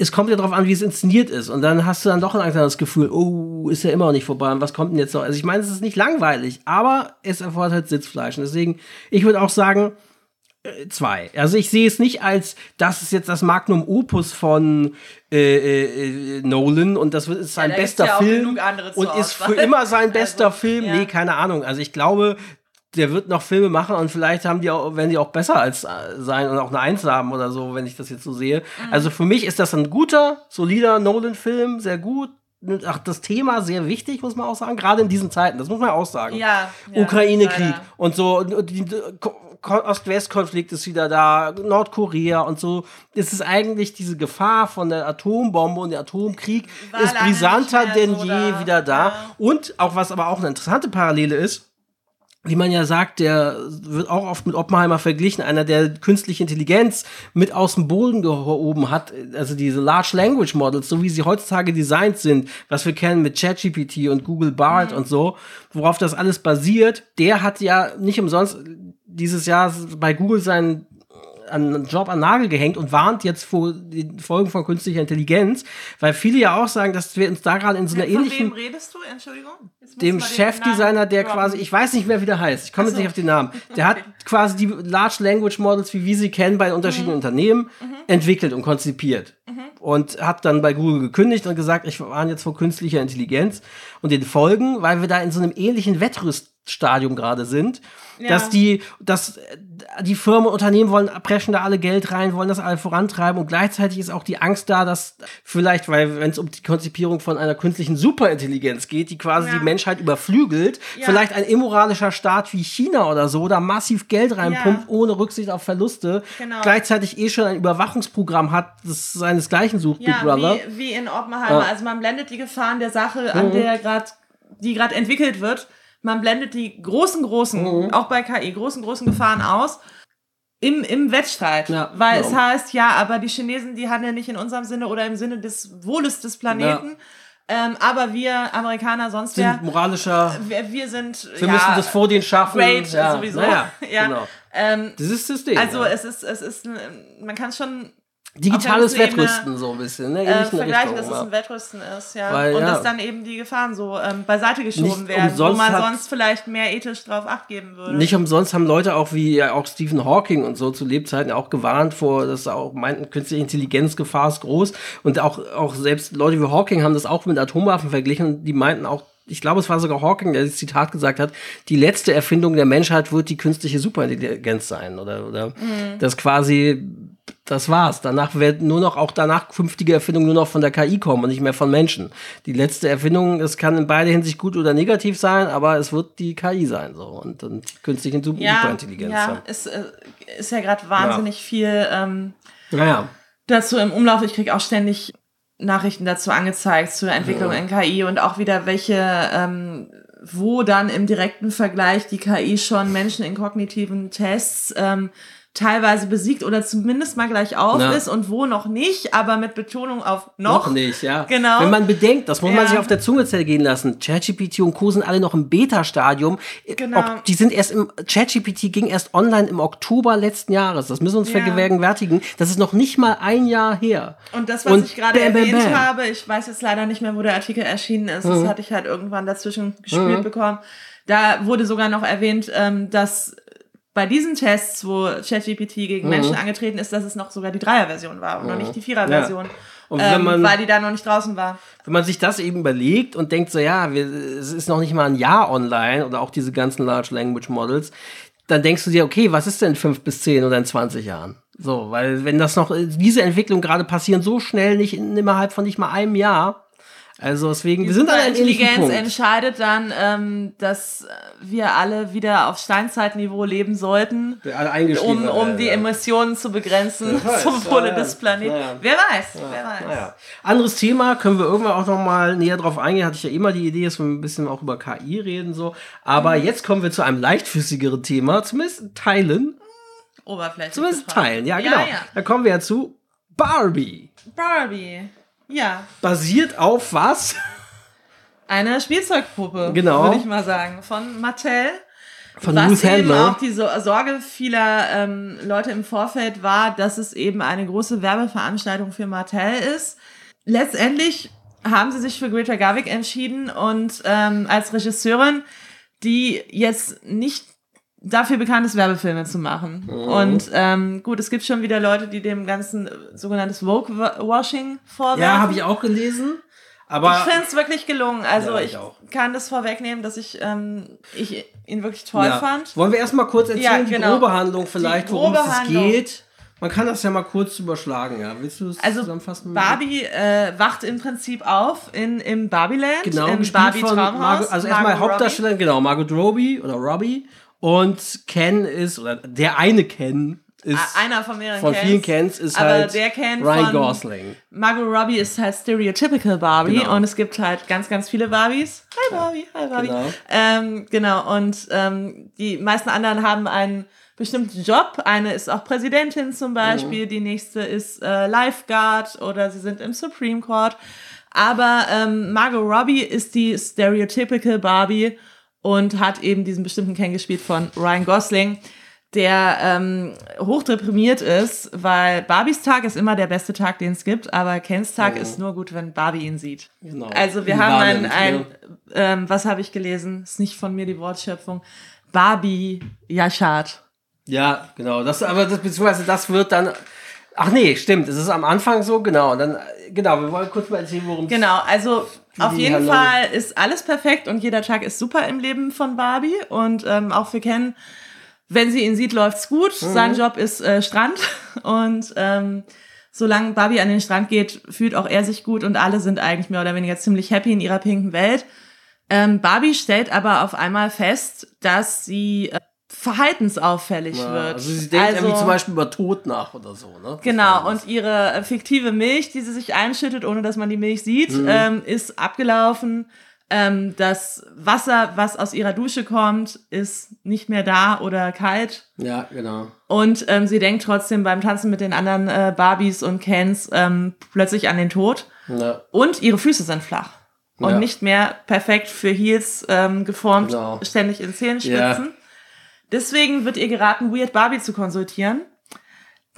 es kommt ja darauf an, wie es inszeniert ist. Und dann hast du dann doch langsam das Gefühl, oh, ist ja immer noch nicht vorbei. Und was kommt denn jetzt noch? Also ich meine, es ist nicht langweilig, aber es erfordert halt Sitzfleisch. Und deswegen, ich würde auch sagen, äh, zwei. Also ich sehe es nicht als, das ist jetzt das Magnum Opus von äh, äh, Nolan und das ist sein da gibt's bester ja Film und ist für immer sein bester Also, Film. ja. Nee, keine Ahnung. Also ich glaube, der wird noch Filme machen und vielleicht haben die auch, werden die auch besser als äh, sein und auch eine Eins haben oder so, wenn ich das jetzt so sehe. Mhm. Also für mich ist das ein guter, solider Nolan-Film, sehr gut. Ach, das Thema sehr wichtig, muss man auch sagen, gerade in diesen Zeiten, das muss man auch sagen. Ja, ja, Ukraine-Krieg und so, die Ko- Ko- Ost-West-Konflikt ist wieder da, Nordkorea und so. Es ist eigentlich diese Gefahr von der Atombombe und der Atomkrieg War ist brisanter denn so je da. wieder da. Ja. Und auch was aber auch eine interessante Parallele ist, wie man ja sagt, der wird auch oft mit Oppenheimer verglichen, einer, der künstliche Intelligenz mit aus dem Boden gehoben hat, also diese Large Language Models, so wie sie heutzutage designt sind, was wir kennen mit ChatGPT und Google Bard und so, worauf das alles basiert, der hat ja nicht umsonst dieses Jahr bei Google seinen einen Job an Nagel gehängt und warnt jetzt vor den Folgen von künstlicher Intelligenz, weil viele ja auch sagen, dass wir uns da gerade in so einer Von ähnlichen wem redest du? Entschuldigung? Dem Chefdesigner, der droppen. quasi, ich weiß nicht mehr, wie der heißt, ich komme jetzt nicht auf den Namen, der hat quasi die Large Language Models, wie wir sie kennen, bei unterschiedlichen Mhm. Unternehmen entwickelt und konzipiert. Und hat dann bei Google gekündigt und gesagt, ich warne jetzt vor künstlicher Intelligenz und den Folgen, weil wir da in so einem ähnlichen Wettrüststadium gerade sind, Ja. dass die, dass äh, die Firmen, Unternehmen wollen, preschen da alle Geld rein, wollen das alle vorantreiben und gleichzeitig ist auch die Angst da, dass vielleicht, weil wenn es um die Konzipierung von einer künstlichen Superintelligenz geht, die quasi Ja. die Menschheit überflügelt, Ja. vielleicht ein immoralischer Staat wie China oder so da massiv Geld reinpumpt, ohne Rücksicht auf Verluste, Genau. gleichzeitig eh schon ein Überwachungsprogramm hat, das seinesgleichen sucht, Big Brother. wie, wie in Oppenheimer. Also man blendet die Gefahren der Sache, an der gerade, die gerade entwickelt wird. Man blendet die großen, großen, Mhm. auch bei KI, großen, großen Gefahren aus. Im, im Wettstreit. Ja, Weil ja. es heißt, ja, aber die Chinesen, die handeln nicht in unserem Sinne oder im Sinne des Wohles des Planeten. Ähm, aber wir Amerikaner sonst Sind wer, moralischer, wir, wir sind. wir ja, müssen das vor denen schaffen. Great, ja, sowieso. Naja, ja. genau. Ähm, Dieses System. also ja. es ist, es ist, ein- man kann schon Digitales Wettrüsten so ein bisschen, ne? äh, vergleichen, Richtung, dass es ein Wettrüsten ist, ja. Weil, und ja. dass dann eben die Gefahren so ähm, beiseite geschoben werden, wo man hat- sonst vielleicht mehr ethisch drauf acht geben würde. Nicht umsonst haben Leute auch wie ja, auch Stephen Hawking und so zu Lebzeiten auch gewarnt vor, dass auch meinten, künstliche Intelligenzgefahr ist groß. Und auch, auch selbst Leute wie Hawking haben das auch mit Atomwaffen verglichen und die meinten auch, ich glaube, es war sogar Hawking, der das Zitat gesagt hat, die letzte Erfindung der Menschheit wird die künstliche Superintelligenz sein. Oder, oder das quasi, das war's. Danach wird nur noch, auch danach künftige Erfindungen nur noch von der KI kommen und nicht mehr von Menschen. Die letzte Erfindung, es kann in beide Hinsicht gut oder negativ sein, aber es wird die KI sein. So. Und dann künstliche Super ja, Superintelligenz. ja, ist, äh, ist ja gerade wahnsinnig viel ähm, Naja. dazu im Umlauf. Ich kriege auch ständig Nachrichten dazu angezeigt zur Entwicklung in KI und auch wieder welche, ähm, wo dann im direkten Vergleich die KI schon Menschen in kognitiven Tests ähm, teilweise besiegt oder zumindest mal gleich auf Ja. ist und wo noch nicht, aber mit Betonung auf noch. Noch nicht, ja. Genau. Wenn man bedenkt, das muss man Ja. sich auf der Zunge zergehen lassen. ChatGPT und Co. sind alle noch im Beta-Stadium. Genau. Ob- Die sind erst im, ChatGPT ging erst online im Oktober letzten Jahres. Das müssen wir uns Ja. vergegenwärtigen. Das ist noch nicht mal ein Jahr her. Und das, was Und ich gerade bam, erwähnt bam. habe, ich weiß jetzt leider nicht mehr, wo der Artikel erschienen ist, Mhm. das hatte ich halt irgendwann dazwischen gespielt bekommen. Da wurde sogar noch erwähnt, ähm, dass bei diesen Tests, wo ChatGPT Mhm. gegen Menschen angetreten ist, dass es noch sogar die Dreier-Version war und noch nicht die Vierer-Version. Ja. Und wenn Ähm, man- weil die da noch nicht draußen war. Wenn man sich das eben überlegt und denkt so, ja, wir, es ist noch nicht mal ein Jahr online oder auch diese ganzen Large Language Models, dann denkst du dir, okay, was ist denn in fünf bis zehn oder in 20 Jahren? So, weil wenn das noch, diese Entwicklung gerade passieren so schnell, nicht in, innerhalb von nicht mal einem Jahr, Also deswegen, Die wir sind an einem Intelligenz entscheidet dann, ähm, dass wir alle wieder auf Steinzeitniveau leben sollten, um, um die ja. Emissionen zu begrenzen weiß, zum Wohle ja, ja. des Planeten. Ja, ja. Wer weiß, wer weiß. Naja. Anderes Thema, können wir irgendwann auch noch mal näher drauf eingehen. Hatte ich ja immer die Idee, dass wir ein bisschen auch über KI reden. so. Aber Mhm. jetzt kommen wir zu einem leichtfüßigeren Thema, zumindest in Teilen. Oberflächlich. Zumindest. Teilen, ja, genau. Ja, ja. Da kommen wir ja zu Barbie. Barbie. Ja, Basiert auf was? eine Spielzeugpuppe, Genau. würde ich mal sagen, von Mattel. Von was Ruth eben Handler. auch die so Sorge vieler ähm, Leute im Vorfeld war, dass es eben eine große Werbeveranstaltung für Mattel ist. Letztendlich haben sie sich für Greta Garwick entschieden und ähm, als Regisseurin, die jetzt nicht dafür bekannt ist, Werbefilme zu machen. Mhm. Und ähm, gut, es gibt schon wieder Leute, die dem ganzen äh, sogenanntes Vogue-Washing vorwerfen. Ja, habe ich auch gelesen. Aber Ich finde es wirklich gelungen. Also Ja, ich, ich kann das vorwegnehmen, dass ich, ähm, ich ihn wirklich toll ja. fand. wollen wir erstmal kurz erzählen, Ja, die genau. grobe Handlung vielleicht, Die worum grobe es geht? Man kann das ja mal kurz überschlagen, ja. Willst du es Also zusammenfassen? Barbie äh, wacht im Prinzip auf in, im Barbieland, Genau, im Barbie Traumhaus. Margot, also erstmal Hauptdarstellerin, genau, Margot Robbie oder Robbie und Ken ist, oder der eine Ken ist, Einer von mehreren von Kens. vielen Kens ist aber halt der Ken Ryan Gosling. Margot Robbie ist halt stereotypical Barbie Genau. und es gibt halt ganz, ganz viele Barbies. Hi Barbie, hi Barbie. Genau. Ähm, genau, und ähm, die meisten anderen haben einen bestimmten Job. Eine ist auch Präsidentin zum Beispiel, Mhm. die nächste ist äh, Lifeguard oder sie sind im Supreme Court. Aber ähm, Margot Robbie ist die stereotypical Barbie und hat eben diesen bestimmten Ken gespielt von Ryan Gosling, der ähm, hochdeprimiert ist, weil Barbies Tag ist immer der beste Tag, den es gibt, aber Kens Tag Oh. ist nur gut, wenn Barbie ihn sieht. Genau. Also wir haben ein, wahrnimmt, ein ne? ähm, was habe ich gelesen? Ist nicht von mir die Wortschöpfung. Barbie Yashad. Ja, genau. Das, aber das, beziehungsweise das wird dann. Ach nee, stimmt. Es ist am Anfang so, genau. Und dann, genau, wir wollen kurz mal erzählen, worum es Genau, also auf jeden Handlung- Fall ist alles perfekt und jeder Tag ist super im Leben von Barbie und ähm, auch für Ken, wenn sie ihn sieht, läuft's gut. Mhm. Sein Job ist äh, Strand und ähm, solange Barbie an den Strand geht, fühlt auch er sich gut und alle sind eigentlich mehr oder weniger ziemlich happy in ihrer pinken Welt. Ähm, Barbie stellt aber auf einmal fest, dass sie äh, verhaltensauffällig Ja, wird. Also sie denkt irgendwie zum Beispiel über Tod nach oder so, ne? Genau, und ihre äh, fiktive Milch, die sie sich einschüttet, ohne dass man die Milch sieht, Mhm. ähm, ist abgelaufen. Ähm, das Wasser, was aus ihrer Dusche kommt, ist nicht mehr da oder kalt. Ja, genau. Und ähm, sie denkt trotzdem beim Tanzen mit den anderen äh, Barbies und Kens ähm, plötzlich an den Tod. Ja, Und ihre Füße sind flach. Und Ja. nicht mehr perfekt für Heels ähm, geformt, Genau. ständig in Zähnen Ja. Deswegen wird ihr geraten, Weird Barbie zu konsultieren,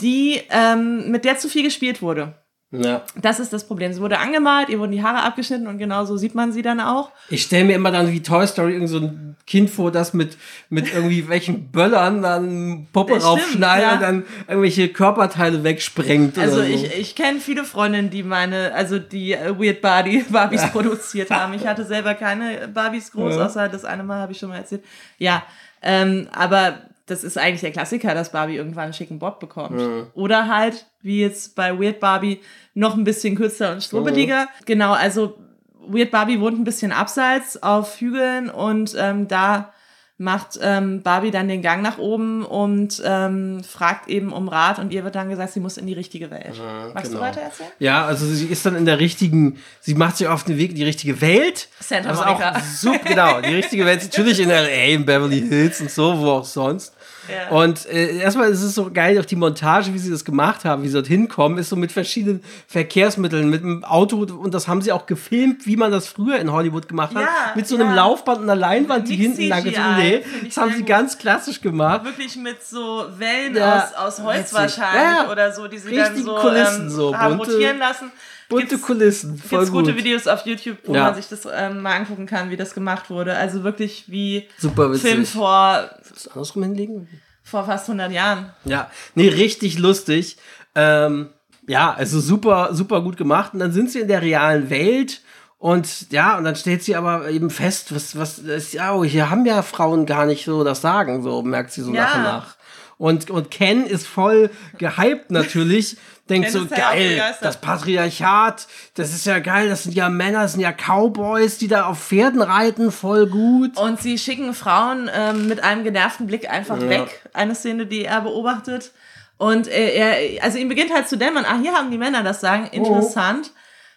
die ähm, mit der zu viel gespielt wurde. ja. Das ist das Problem. Sie wurde angemalt, ihr wurden die Haare abgeschnitten und genau so sieht man sie dann auch. Ich stelle mir immer dann wie Toy Story irgend so ein Kind vor, das mit, mit irgendwie welchen Böllern dann Das stimmt, raufschneidet ja. und dann irgendwelche Körperteile wegsprengt. Also so. ich, ich kenne viele Freundinnen, die meine, also die äh, Weird Barbie Barbies produziert haben. Ich hatte selber keine Barbies groß, Ja. außer das eine Mal habe ich schon mal erzählt. Ja, ähm, aber das ist eigentlich der Klassiker, dass Barbie irgendwann einen schicken Bob bekommt. Oder halt, wie jetzt bei Weird Barbie, noch ein bisschen kürzer und strubbeliger. Genau, also Weird Barbie wohnt ein bisschen abseits auf Hügeln und ähm, da macht ähm, Barbie dann den Gang nach oben und ähm, fragt eben um Rat und ihr wird dann gesagt, sie muss in die richtige Welt. Magst genau. du weiter erzählen? Ja, also sie ist dann in der richtigen, sie macht sich auf den Weg in die richtige Welt. Santa Das ist Monica. auch super, genau, die richtige Welt. ist Natürlich in L.A., in Beverly Hills und so, wo auch sonst. Ja. Und äh, erstmal ist es so geil, auch die Montage, wie sie das gemacht haben, wie sie dort hinkommen, ist so mit verschiedenen Verkehrsmitteln, mit dem Auto und das haben sie auch gefilmt, wie man das früher in Hollywood gemacht hat. Ja, mit so einem ja. Laufband und einer Leinwand, die hinten lang gezogen nee, Das haben sie ganz klassisch gemacht. Wirklich mit so Wellen aus, aus Holz wahrscheinlich oder so, die sie dann so, Kulissen, ähm, so haben rotieren lassen. Bunte Gibt's- Kulissen, voll Gibt's gut. gute Videos auf YouTube, wo Ja. man sich das ähm, mal angucken kann, wie das gemacht wurde. Also wirklich wie Super witzig. Film vor, du andersrum hinlegen? vor fast 100 Jahren. Ja, nee, richtig lustig. Ähm, ja, also super, super gut gemacht. Und dann sind sie in der realen Welt. Und ja, und dann stellt sie aber eben fest, was, was, das, ja, oh, hier haben ja Frauen gar nicht so das Sagen, so merkt sie so Ja. nach und nach. Und, und Ken ist voll gehypt natürlich. Denkt so, geil, das Patriarchat, das ist ja geil, das sind ja Männer, das sind ja Cowboys, die da auf Pferden reiten, voll gut. Und sie schicken Frauen ähm, mit einem genervten Blick einfach Ja. weg. Eine Szene, die er beobachtet. Und er, er, also ihm beginnt halt zu dämmern, ah, hier haben die Männer das sagen, interessant.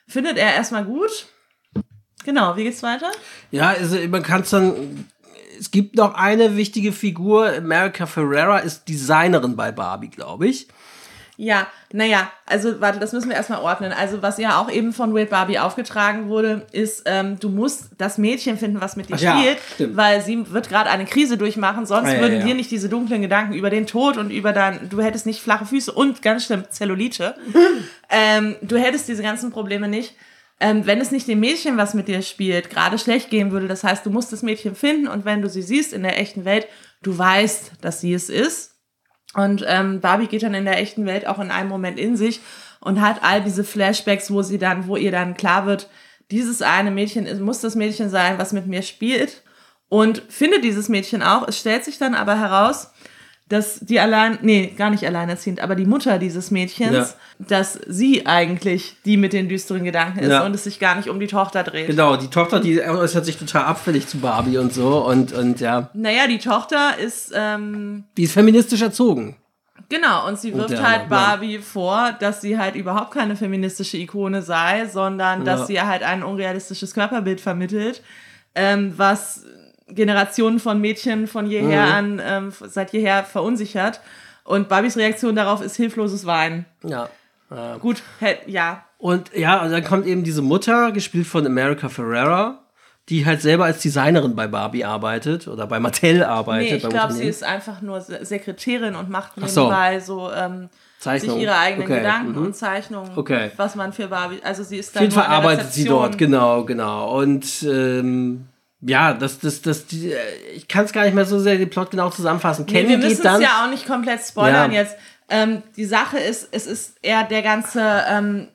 Findet er erstmal gut. Genau, wie geht's weiter? Ja, also man kann es dann. Es gibt noch eine wichtige Figur. America Ferrera ist Designerin bei Barbie, glaube ich. Ja, naja, also warte, das müssen wir erstmal ordnen. Also was ja auch eben von Wade Barbie aufgetragen wurde, ist, ähm, du musst das Mädchen finden, was mit dir Ach ja, spielt, stimmt. weil sie wird gerade eine Krise durchmachen, sonst Ah, ja, würden ja. dir nicht diese dunklen Gedanken über den Tod und über dein, du hättest nicht flache Füße und ganz schlimm Zellulite. ähm, du hättest diese ganzen Probleme nicht. Ähm, wenn es nicht dem Mädchen, was mit dir spielt, gerade schlecht gehen würde, das heißt, du musst das Mädchen finden und wenn du sie siehst in der echten Welt, du weißt, dass sie es ist. Und ähm, Barbie geht dann in der echten Welt auch in einem Moment in sich und hat all diese Flashbacks, wo sie dann, wo ihr dann klar wird, dieses eine Mädchen muss das Mädchen sein, was mit mir spielt. Und findet dieses Mädchen auch. Es stellt sich dann aber heraus, dass die allein, nee, gar nicht alleinerziehend, aber die Mutter dieses Mädchens, Ja. dass sie eigentlich die mit den düsteren Gedanken ist Ja. und es sich gar nicht um die Tochter dreht. Genau, die Tochter, die äußert sich total abfällig zu Barbie und so. Und, und ja, Naja, die Tochter ist, ähm, die ist feministisch erzogen. Genau, und sie wirft der halt Mann. Barbie vor, dass sie halt überhaupt keine feministische Ikone sei, sondern dass Ja. sie halt ein unrealistisches Körperbild vermittelt, ähm, was Generationen von Mädchen von jeher Mhm. an, ähm, seit jeher verunsichert. Und Barbies Reaktion darauf ist hilfloses Weinen. Ja. Gut, hä- ja. Und ja, und dann kommt eben diese Mutter, gespielt von America Ferrera, die halt selber als Designerin bei Barbie arbeitet oder bei Mattel arbeitet. Nee, ich glaube, sie ist einfach nur Se- Sekretärin und macht Ach so. nebenbei so, ähm, sich ihre eigenen Okay, Gedanken mhm. und Zeichnungen, Okay. was man für Barbie, also sie ist Auf da jeden Fall arbeitet sie dort, genau, genau. Und ähm, ja, das, das, das, die, äh, ich kann es gar nicht mehr so sehr den Plot genau zusammenfassen. Nee, Ken wir müssen es ja auch nicht komplett spoilern Ja. jetzt. Ähm, die Sache ist, es ist eher der ganze, ähm,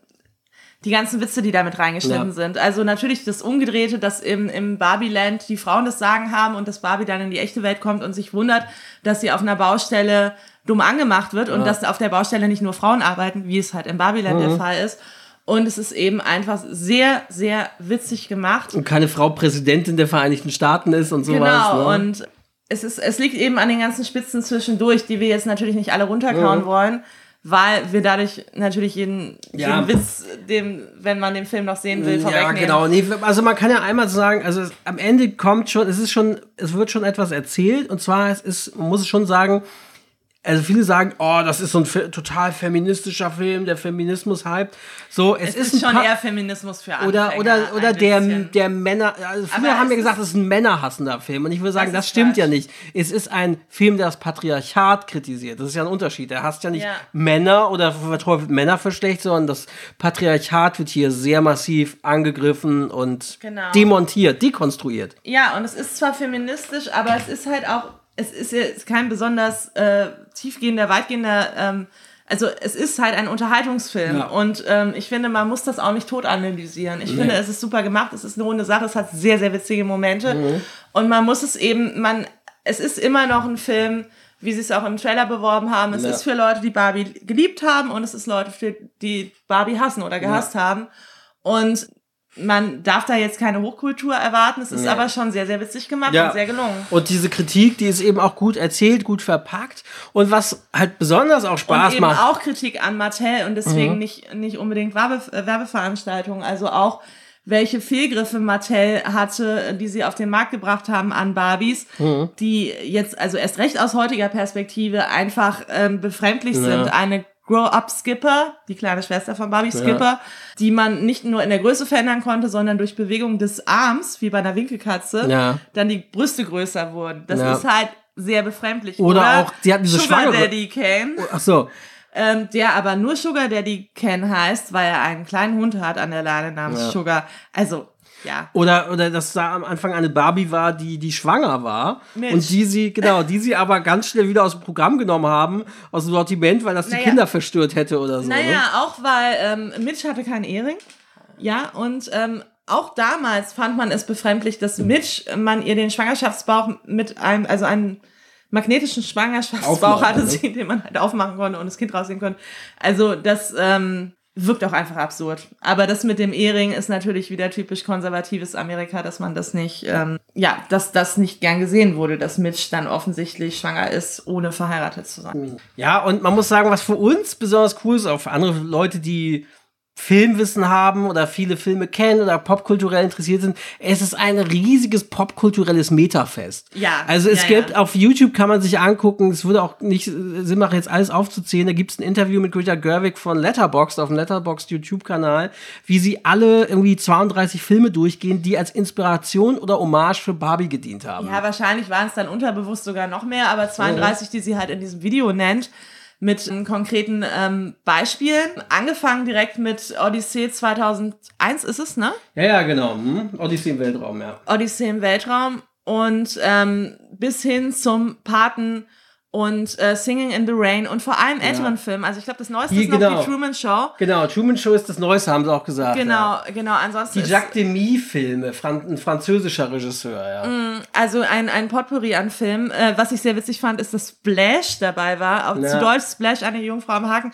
die ganzen Witze, die damit reingeschnitten Ja. sind. Also natürlich das Umgedrehte, dass im, im Barbie-Land die Frauen das Sagen haben und dass Barbie dann in die echte Welt kommt und sich wundert, dass sie auf einer Baustelle dumm angemacht wird und dass auf der Baustelle nicht nur Frauen arbeiten, wie es halt im Barbie-Land Mhm. der Fall ist. Und es ist eben einfach sehr, sehr witzig gemacht. und keine Frau Präsidentin der Vereinigten Staaten ist und sowas. Genau, ne? und es, ist, es liegt eben an den ganzen Spitzen zwischendurch, die wir jetzt natürlich nicht alle runterkauen wollen, weil wir dadurch natürlich jeden, Ja. jeden Witz, dem, wenn man den Film noch sehen will, Ja, vorwegnehmen. genau. Nee, also man kann ja einmal sagen, also es, am Ende kommt schon, es ist schon, es wird schon etwas erzählt und zwar es ist, man muss es schon sagen, also viele sagen, oh, das ist so ein total feministischer Film, der Feminismus hype. So, es, Es ist, ist, ein schon eher Feminismus für Anfänger. oder oder oder der bisschen. der Männer also viele haben es gesagt, es ist ein männerhassender Film und ich würde sagen, Das das, stimmt ja falsch. nicht. Es ist ein Film, der das Patriarchat kritisiert. Das ist ja ein Unterschied. Er hasst ja nicht Ja. Männer oder verteufelt Männer für schlecht, sondern das Patriarchat wird hier sehr massiv angegriffen und Genau. demontiert, dekonstruiert. Ja, und es ist zwar feministisch, aber es ist halt auch, es ist jetzt kein besonders äh, tiefgehender, weitgehender, ähm, also es ist halt ein Unterhaltungsfilm Ja. und ähm, ich finde, man muss das auch nicht tot analysieren. Ich finde, es ist super gemacht, es ist eine runde Sache, es hat sehr, sehr witzige Momente Mhm. und man muss es eben, man, es ist immer noch ein Film, wie sie es auch im Trailer beworben haben. Es Ja. ist für Leute, die Barbie geliebt haben und es ist Leute, für die Barbie hassen oder gehasst haben. Und man darf da jetzt keine Hochkultur erwarten. Es ist Nee. aber schon sehr, sehr witzig gemacht Ja. und sehr gelungen. Und diese Kritik, die ist eben auch gut erzählt, gut verpackt. Und was halt besonders auch Spaß und eben macht. auch Kritik an Mattel und deswegen Mhm. nicht, nicht unbedingt Werbe, äh, Werbeveranstaltungen. Also auch, welche Fehlgriffe Mattel hatte, die sie auf den Markt gebracht haben an Barbies, Mhm. die jetzt, also erst recht aus heutiger Perspektive, einfach ähm, befremdlich sind. Eine Grow-Up-Skipper, die kleine Schwester von Barbie Skipper, die man nicht nur in der Größe verändern konnte, sondern durch Bewegung des Arms, wie bei einer Winkelkatze, Ja. dann die Brüste größer wurden. Das Ja. ist halt sehr befremdlich. Oder auch, sie hatten diese Sugar schwangere- Daddy Ken, Ach so. ähm, der aber nur Sugar Daddy Ken heißt, weil er einen kleinen Hund hat an der Leine namens Ja. Sugar. Also, ja. Oder, oder dass da am Anfang eine Barbie war, die, die schwanger war. Mensch. Und die sie, genau, die sie aber ganz schnell wieder aus dem Programm genommen haben, aus dem Sortiment, weil das die Naja. Kinder verstört hätte oder so. Naja, Ne? auch weil ähm, Mitch hatte keinen Ehering. Ja, und ähm, auch damals fand man es befremdlich, dass Mitch, man ihr den Schwangerschaftsbauch mit einem, also einen, magnetischen Schwangerschaftsbauch hatte sie, den man halt aufmachen konnte und das Kind rausnehmen konnte. Also das ähm, wirkt auch einfach absurd. Aber das mit dem Ehering ist natürlich wieder typisch konservatives Amerika, dass man das nicht, ähm, ja, dass das nicht gern gesehen wurde, dass Mitch dann offensichtlich schwanger ist, ohne verheiratet zu sein. Ja, und man muss sagen, was für uns besonders cool ist, auch für andere Leute, die Filmwissen haben oder viele Filme kennen oder popkulturell interessiert sind. Es ist ein riesiges popkulturelles Metafest. Ja. Also es ja, gibt, ja. auf YouTube kann man sich angucken, es würde auch nicht Sinn machen, jetzt alles aufzuzählen. Da gibt es ein Interview mit Greta Gerwig von Letterboxd auf dem Letterboxd YouTube-Kanal, wie sie alle irgendwie 32 Filme durchgehen, die als Inspiration oder Hommage für Barbie gedient haben. Ja, wahrscheinlich waren es dann unterbewusst sogar noch mehr, aber 32, die sie halt in diesem Video nennt, mit konkreten ähm, Beispielen. Angefangen direkt mit Odyssee 2001 ist es, ne? Ja, ja, genau. Hm? Odyssey im Weltraum, ja. Odyssee im Weltraum und ähm, bis hin zum Paten und äh, Singing in the Rain und vor allem älteren Filmen. Also ich glaube, das neueste Hier, ist noch genau. die Truman Show. Genau, Truman Show ist das Neueste, haben sie auch gesagt. Ja. Genau, genau. Ansonsten Die Jacques Demy-Filme, Fran ein französischer Regisseur, ja. also ein, ein Potpourri an Filmen. Äh, was ich sehr witzig fand, ist, dass Splash dabei war. Auf, Ja. Zu Deutsch Splash, eine Jungfrau am Haken.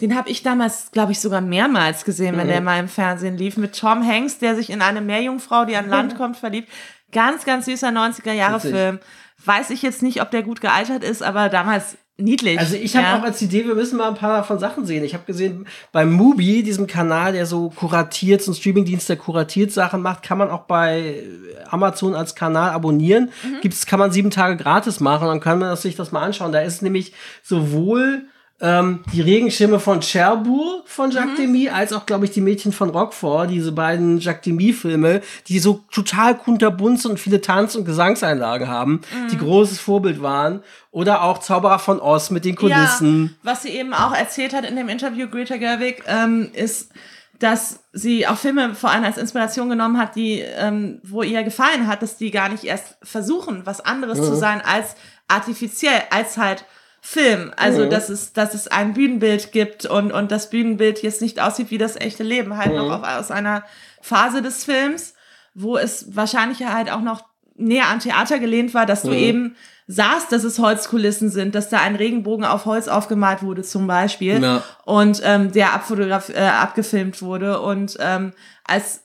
Den habe ich damals, glaube ich, sogar mehrmals gesehen, Mhm. wenn der mal im Fernsehen lief. Mit Tom Hanks, der sich in eine Meerjungfrau, die an Land kommt, verliebt. Ganz, ganz süßer 90er-Jahre-Film. Weiß ich jetzt nicht, ob der gut gealtert ist, aber damals niedlich. Also ich habe ja. auch als Idee, wir müssen mal ein paar von Sachen sehen. Ich habe gesehen, beim Mubi, diesem Kanal, der so kuratiert, so ein Streamingdienst, der kuratiert Sachen macht, kann man auch bei Amazon als Kanal abonnieren. Mhm. Gibt's, kann man sieben Tage gratis machen, dann kann man sich das mal anschauen. Da ist nämlich sowohl ähm, die Regenschirme von Cherbourg von Jacques Mhm. Demy, als auch, glaube ich, die Mädchen von Roquefort, diese beiden Jacques Demy-Filme, die so total kunterbunt und viele Tanz- und Gesangseinlagen haben, Mhm. die großes Vorbild waren. Oder auch Zauberer von Oz mit den Kulissen. Ja, was sie eben auch erzählt hat in dem Interview, Greta Gerwig, ähm, ist, dass sie auch Filme vor allem als Inspiration genommen hat, die, ähm, wo ihr gefallen hat, dass die gar nicht erst versuchen, was anderes zu sein als artifiziell, als halt Film. Also, dass es, dass es ein Bühnenbild gibt und, und das Bühnenbild jetzt nicht aussieht wie das echte Leben, halt noch auf, aus einer Phase des Films, wo es wahrscheinlich halt auch noch näher an Theater gelehnt war, dass du eben sahst, dass es Holzkulissen sind, dass da ein Regenbogen auf Holz aufgemalt wurde zum Beispiel Ja. und ähm, der abfotograf äh, abgefilmt wurde. Und ähm, als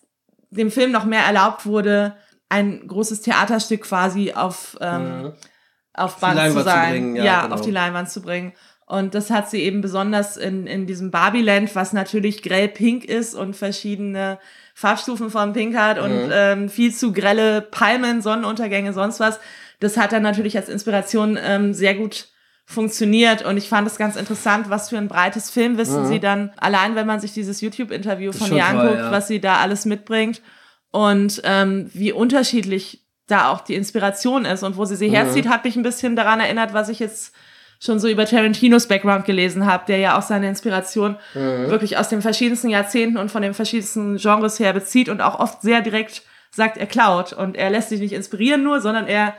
dem Film noch mehr erlaubt wurde, ein großes Theaterstück quasi auf ähm, auf Band zu Leinwand zu sein, bringen, ja, ja, genau. auf die Leinwand zu bringen. Und das hat sie eben besonders in, in diesem Barbieland, was natürlich grell pink ist und verschiedene Farbstufen von Pink hat und Mhm. ähm, viel zu grelle Palmen, Sonnenuntergänge, sonst was. Das hat dann natürlich als Inspiration ähm, sehr gut funktioniert und ich fand es ganz interessant, was für ein breites Filmwissen sie dann, allein wenn man sich dieses YouTube-Interview von Mhm. ihr anguckt, ja. was sie da alles mitbringt und ähm, wie unterschiedlich da auch die Inspiration ist und wo sie sie Mhm. herzieht, hat mich ein bisschen daran erinnert, was ich jetzt schon so über Tarantinos Background gelesen habe, der ja auch seine Inspiration Mhm. wirklich aus den verschiedensten Jahrzehnten und von den verschiedensten Genres her bezieht und auch oft sehr direkt sagt, er klaut und er lässt sich nicht inspirieren nur, sondern er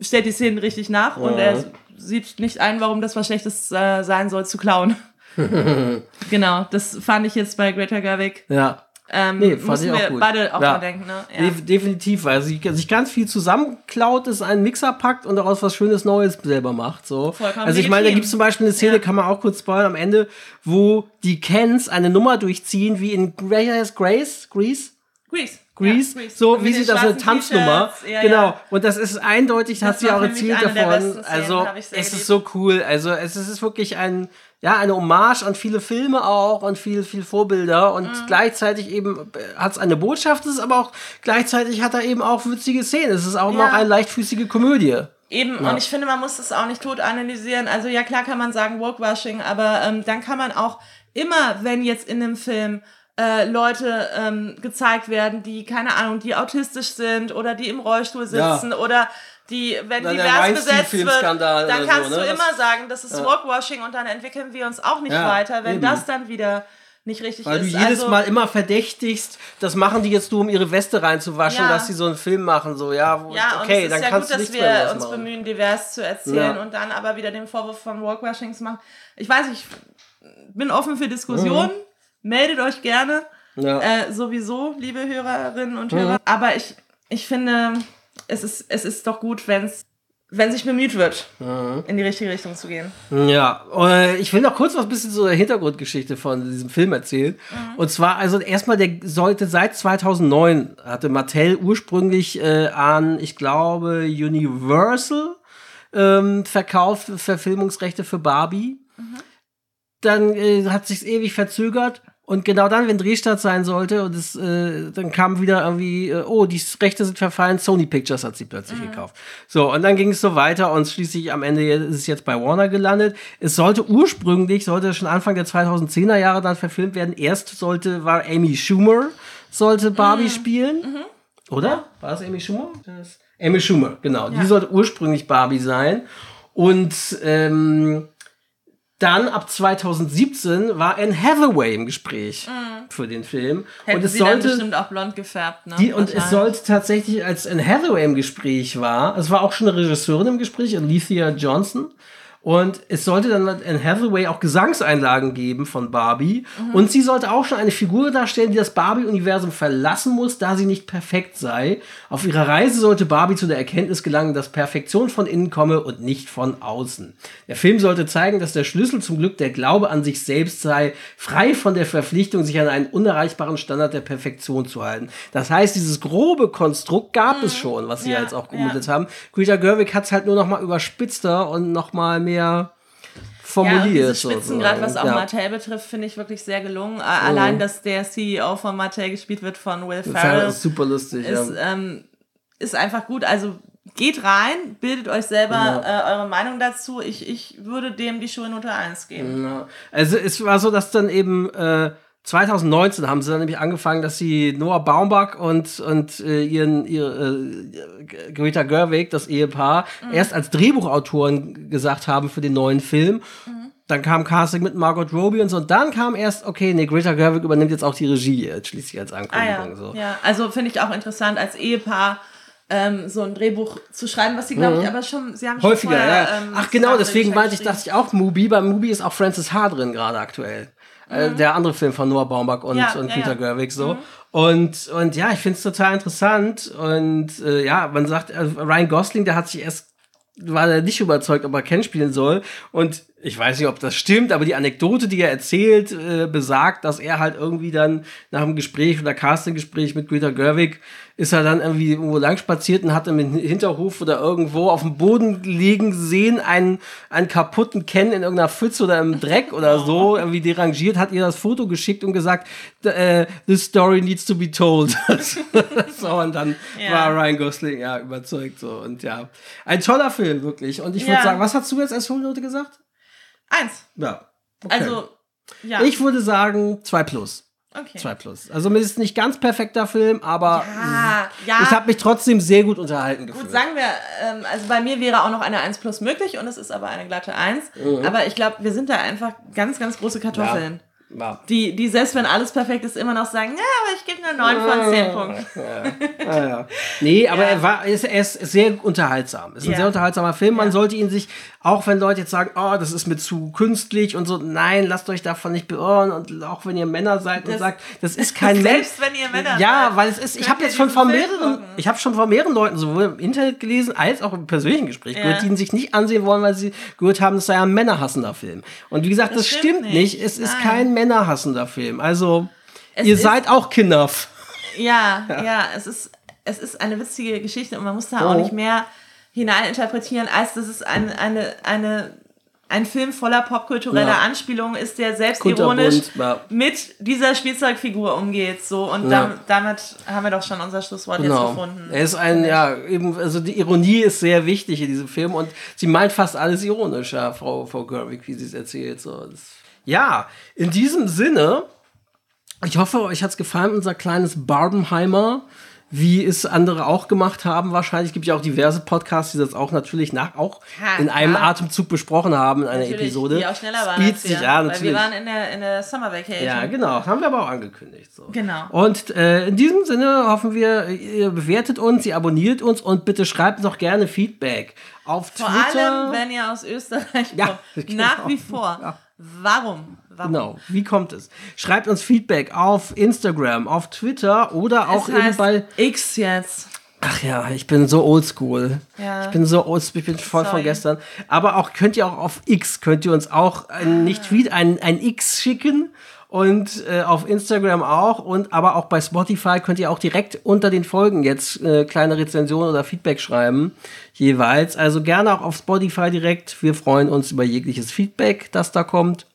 stellt die Szenen richtig nach und er sieht nicht ein, warum das was Schlechtes äh, sein soll, zu klauen. genau, das fand ich jetzt bei Greta Gerwig. Ja. Ähm, Nee, fand ich auch gut. beide auch Ja. mal denken, ne? Ja. Def definitiv, weil sie sich ganz viel zusammenklaut, ist einen Mixer packt und daraus was Schönes Neues selber macht. So. Vollkommen Also ich meine, da gibt es zum Beispiel eine Szene, Ja. kann man auch kurz spoilern, am Ende, wo die Kens eine Nummer durchziehen, wie in Grace, Grace, Grease, Grease. Grease, Ja, so wie sie das eine Tanznummer. Ja, genau. ja. Und das ist eindeutig, Das hat sie auch der davon. Also es ist so cool. Also es ist wirklich ein, ja, eine Hommage an viele Filme auch und viel, viel Vorbilder und Mhm. gleichzeitig eben hat es eine Botschaft, es ist aber auch gleichzeitig hat er eben auch witzige Szenen. Es ist auch Ja. noch eine leichtfüßige Komödie. Eben, Ja. und ich finde, man muss das auch nicht tot analysieren. Also ja, klar kann man sagen Woke-Washing, aber ähm, dann kann man auch immer, wenn jetzt in einem Film äh, Leute ähm, gezeigt werden, die, keine Ahnung, die autistisch sind oder die im Rollstuhl Ja. sitzen oder die, wenn der divers besetzt wird, dann kannst so, ne? du immer sagen, das ist Woke-Washing und dann entwickeln wir uns auch nicht Ja, weiter, wenn eben. das dann wieder nicht richtig Weil du ist. jedes also, Mal immer verdächtigst, das machen die jetzt nur, um ihre Weste reinzuwaschen, Ja. dass sie so einen Film machen, so, ja, wo, Ja, okay, und es dann ja kannst gut, du dass nichts wir uns machen. bemühen, divers zu erzählen Ja. und dann aber wieder den Vorwurf von Walkwashing zu machen. Ich weiß, ich bin offen für Diskussionen. Meldet euch gerne. Mhm. Ja. Mhm. Äh, sowieso, liebe Hörerinnen und Hörer. Aber ich, ich finde, es ist, es ist doch gut, wenn es wenn sich bemüht wird, Mhm. in die richtige Richtung zu gehen. Ja, äh, ich will noch kurz was bisschen zur Hintergrundgeschichte von diesem Film erzählen. Und zwar, also erstmal, der sollte seit 2009, hatte Mattel ursprünglich äh, an, ich glaube, Universal ähm, verkauft, Verfilmungsrechte für Barbie. Dann äh, hat sich's ewig verzögert. Und genau dann, wenn Drehstart sein sollte, und es, äh, dann kam wieder irgendwie, äh, oh, die Rechte sind verfallen, Sony Pictures hat sie plötzlich gekauft. So, und dann ging es so weiter und schließlich am Ende ist es jetzt bei Warner gelandet. Es sollte ursprünglich, sollte schon Anfang der 2010er Jahre dann verfilmt werden. Erst sollte, war Amy Schumer, sollte Barbie spielen. Oder? War es Amy Schumer? Das Amy Schumer, genau. Die sollte ursprünglich Barbie sein. Und ähm, dann ab 2017 war Anne Hathaway im Gespräch für den Film. Hätten und es sie dann sollte. bestimmt auch blond gefärbt, ne? Die, und es sollte tatsächlich, als Anne Hathaway im Gespräch war, es war auch schon eine Regisseurin im Gespräch, Alicia Johnson. Und es sollte dann Anne Hathaway auch Gesangseinlagen geben von Barbie. Und sie sollte auch schon eine Figur darstellen, die das Barbie-Universum verlassen muss, da sie nicht perfekt sei. Auf ihrer Reise sollte Barbie zu der Erkenntnis gelangen, dass Perfektion von innen komme und nicht von außen. Der Film sollte zeigen, dass der Schlüssel zum Glück der Glaube an sich selbst sei, frei von der Verpflichtung, sich an einen unerreichbaren Standard der Perfektion zu halten. Das heißt, dieses grobe Konstrukt gab es schon, was sie Ja, jetzt auch ja. umgesetzt haben. Greta Gerwig hat es halt nur noch mal überspitzter und noch mal mehr Ja, formuliert. diese Spitzengrad, was auch ja. Mattel betrifft, finde ich wirklich sehr gelungen. Äh, Allein, dass der CEO von Mattel gespielt wird von Will Das Ferrell, ist super lustig. ist, ja. ähm, ist einfach gut. Also geht rein, bildet euch selber Ja. äh, eure Meinung dazu. Ich, ich würde dem die Schulnote 1 geben. Ja. Also es war so, dass dann eben äh, 2019 haben sie dann nämlich angefangen, dass sie Noah Baumbach und, und äh, ihren, ihre, äh, Greta Gerwig, das Ehepaar, erst als Drehbuchautoren gesagt haben für den neuen Film. Dann kam Casting mit Margot Robbie und so. Und dann kam erst, okay, nee, Greta Gerwig übernimmt jetzt auch die Regie, jetzt schließlich als Ah Ankündigung. ja, so. ja. also finde ich auch interessant, als Ehepaar ähm, so ein Drehbuch zu schreiben, was sie, glaube ich, aber schon, sie haben Mhm. Häufiger, schon vorher, ja. ähm, Ach genau, deswegen meinte ich, dachte ich auch Mubi. Bei Mubi ist auch Francis H. drin gerade aktuell. Äh, der andere Film von Noah Baumbach und, Mhm. Ja, und ja, Peter ja. Gerwig so. Und, und ja, ich finde es total interessant. Und äh, ja, man sagt, äh, Ryan Gosling, der hat sich erst war er nicht überzeugt, ob er Ken spielen soll. Und ich weiß nicht, ob das stimmt, aber die Anekdote, die er erzählt, äh, besagt, dass er halt irgendwie dann nach einem Gespräch oder Castinggespräch mit Greta Gerwig ist er dann irgendwie irgendwo lang spaziert und hat im Hinterhof oder irgendwo auf dem Boden liegen sehen, einen, einen kaputten Ken in irgendeiner Pfütze oder im Dreck oder so, irgendwie derangiert, hat ihr das Foto geschickt und gesagt, äh, this story needs to be told. so, und dann Ja. war Ryan Gosling ja überzeugt so und ja. Ein toller Film, wirklich. Und ich würde Ja. sagen, was hast du jetzt als Schulnote gesagt? Eins. Ja. Okay. Also, ja. ich würde sagen 2 plus. Okay. 2 plus. Also es ist nicht ganz perfekter Film, aber Ah, ja. ich habe mich trotzdem sehr gut unterhalten gefühlt. Gut, sagen wir, ähm, also bei mir wäre auch noch eine 1 plus möglich und es ist aber eine glatte 1. Mhm. Aber ich glaube, wir sind da einfach ganz, ganz große Kartoffeln. ja. Die, die selbst wenn alles perfekt ist, immer noch sagen, ja, aber ich gebe nur 9 von 10 Punkten. Ja, ja. Nee, aber Ja. er war, er ist, er ist sehr unterhaltsam. Es ist ein Ja. sehr unterhaltsamer Film. Man Ja. sollte ihn sich, auch wenn Leute jetzt sagen, oh, das ist mir zu künstlich und so, nein, lasst euch davon nicht beirren. Und auch wenn ihr Männer seid und Das- sagt, das ist kein Mensch. Selbst wenn ihr Männer Ja, seid, weil es ist, ich habe jetzt schon von mehreren, gucken. ich habe schon von mehreren Leuten sowohl im Internet gelesen als auch im persönlichen Gespräch Ja. gehört, die ihn sich nicht ansehen wollen, weil sie gehört haben, es sei ein männerhassender Film. Und wie gesagt, das, Das stimmt stimmt nicht. nicht. Es ist Nein. kein männerhassender Film. Also, Es ihr seid auch Kinderf. Ja, ja, es ist, es ist eine witzige Geschichte und man muss da Oh. auch nicht mehr hineininterpretieren, als dass es ein, eine, eine, ein Film voller popkultureller Ja. Anspielungen ist, der selbstironisch ja. mit dieser Spielzeugfigur umgeht. So, und Ja. dam- damit haben wir doch schon unser Schlusswort jetzt Genau. gefunden. Er ist ein, ja, eben, also die Ironie ist sehr wichtig in diesem Film und sie meint fast alles ironisch, ja, Frau, Frau Gerwig, wie sie es erzählt. So. Das, ja, in diesem Sinne, ich hoffe, euch hat's gefallen, unser kleines Barbenheimer, wie es andere auch gemacht haben. Wahrscheinlich gibt ja auch diverse Podcasts, die das auch natürlich nach, auch Ja, in einem klar. Atemzug besprochen haben in einer Natürlich, Episode. Die auch schneller waren Speed als sich, wir, ja, weil natürlich. wir waren in der, in der Summer Vacation. Ja, genau. Haben wir aber auch angekündigt. So. Genau. Und äh, in diesem Sinne hoffen wir, ihr bewertet uns, ihr abonniert uns und bitte schreibt auch gerne Feedback auf Vor Twitter. allem, wenn ihr aus Österreich Ja, kommt. genau. Nach wie vor. Ja. Warum? Warum? Genau, wie kommt es? Schreibt uns Feedback auf Instagram, auf Twitter oder auch Es eben heißt bei X jetzt. Ach ja, ich bin so oldschool. Ja. Ich bin so oldschool, ich bin voll von Sorry. gestern. Aber auch könnt ihr auch auf X, könnt ihr uns auch ein, nicht Tweet, ein, ein X schicken. Und äh, auf Instagram auch. Und aber auch bei Spotify könnt ihr auch direkt unter den Folgen jetzt äh, kleine Rezensionen oder Feedback schreiben. Jeweils. Also gerne auch auf Spotify direkt. Wir freuen uns über jegliches Feedback, das da kommt.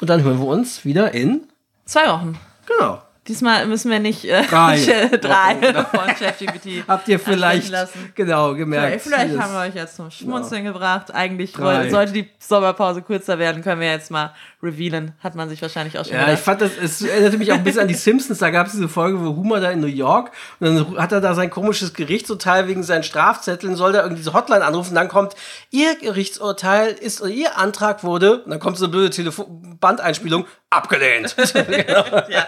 Und dann hören wir uns wieder in. Zwei Wochen. Genau. Diesmal müssen wir nicht äh, Drei. drei von ChatGPT. Habt ihr vielleicht genau gemerkt. Vielleicht, vielleicht haben wir euch jetzt zum Schmunzeln gebracht. Eigentlich Drei. sollte die Sommerpause kürzer werden, können wir jetzt mal revealen. Hat man sich wahrscheinlich auch schon Ja, ich gedacht. fand das, es erinnerte mich auch ein bisschen an die Simpsons. Da gab es diese Folge, wo Homer da in New York und dann hat er da sein komisches Gerichtsurteil wegen seinen Strafzetteln, soll da irgendwie diese Hotline anrufen. Dann kommt, Ihr Gerichtsurteil ist, Ihr Antrag wurde, und dann kommt so eine blöde Telefon Bandeinspielung, abgelehnt. ja,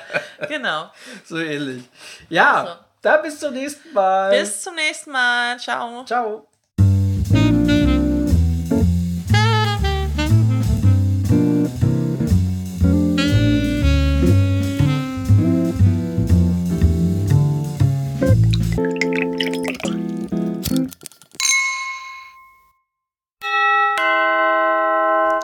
genau. so ähnlich. Ja, Also. dann bis zum nächsten Mal. Bis zum nächsten Mal. Ciao. Ciao.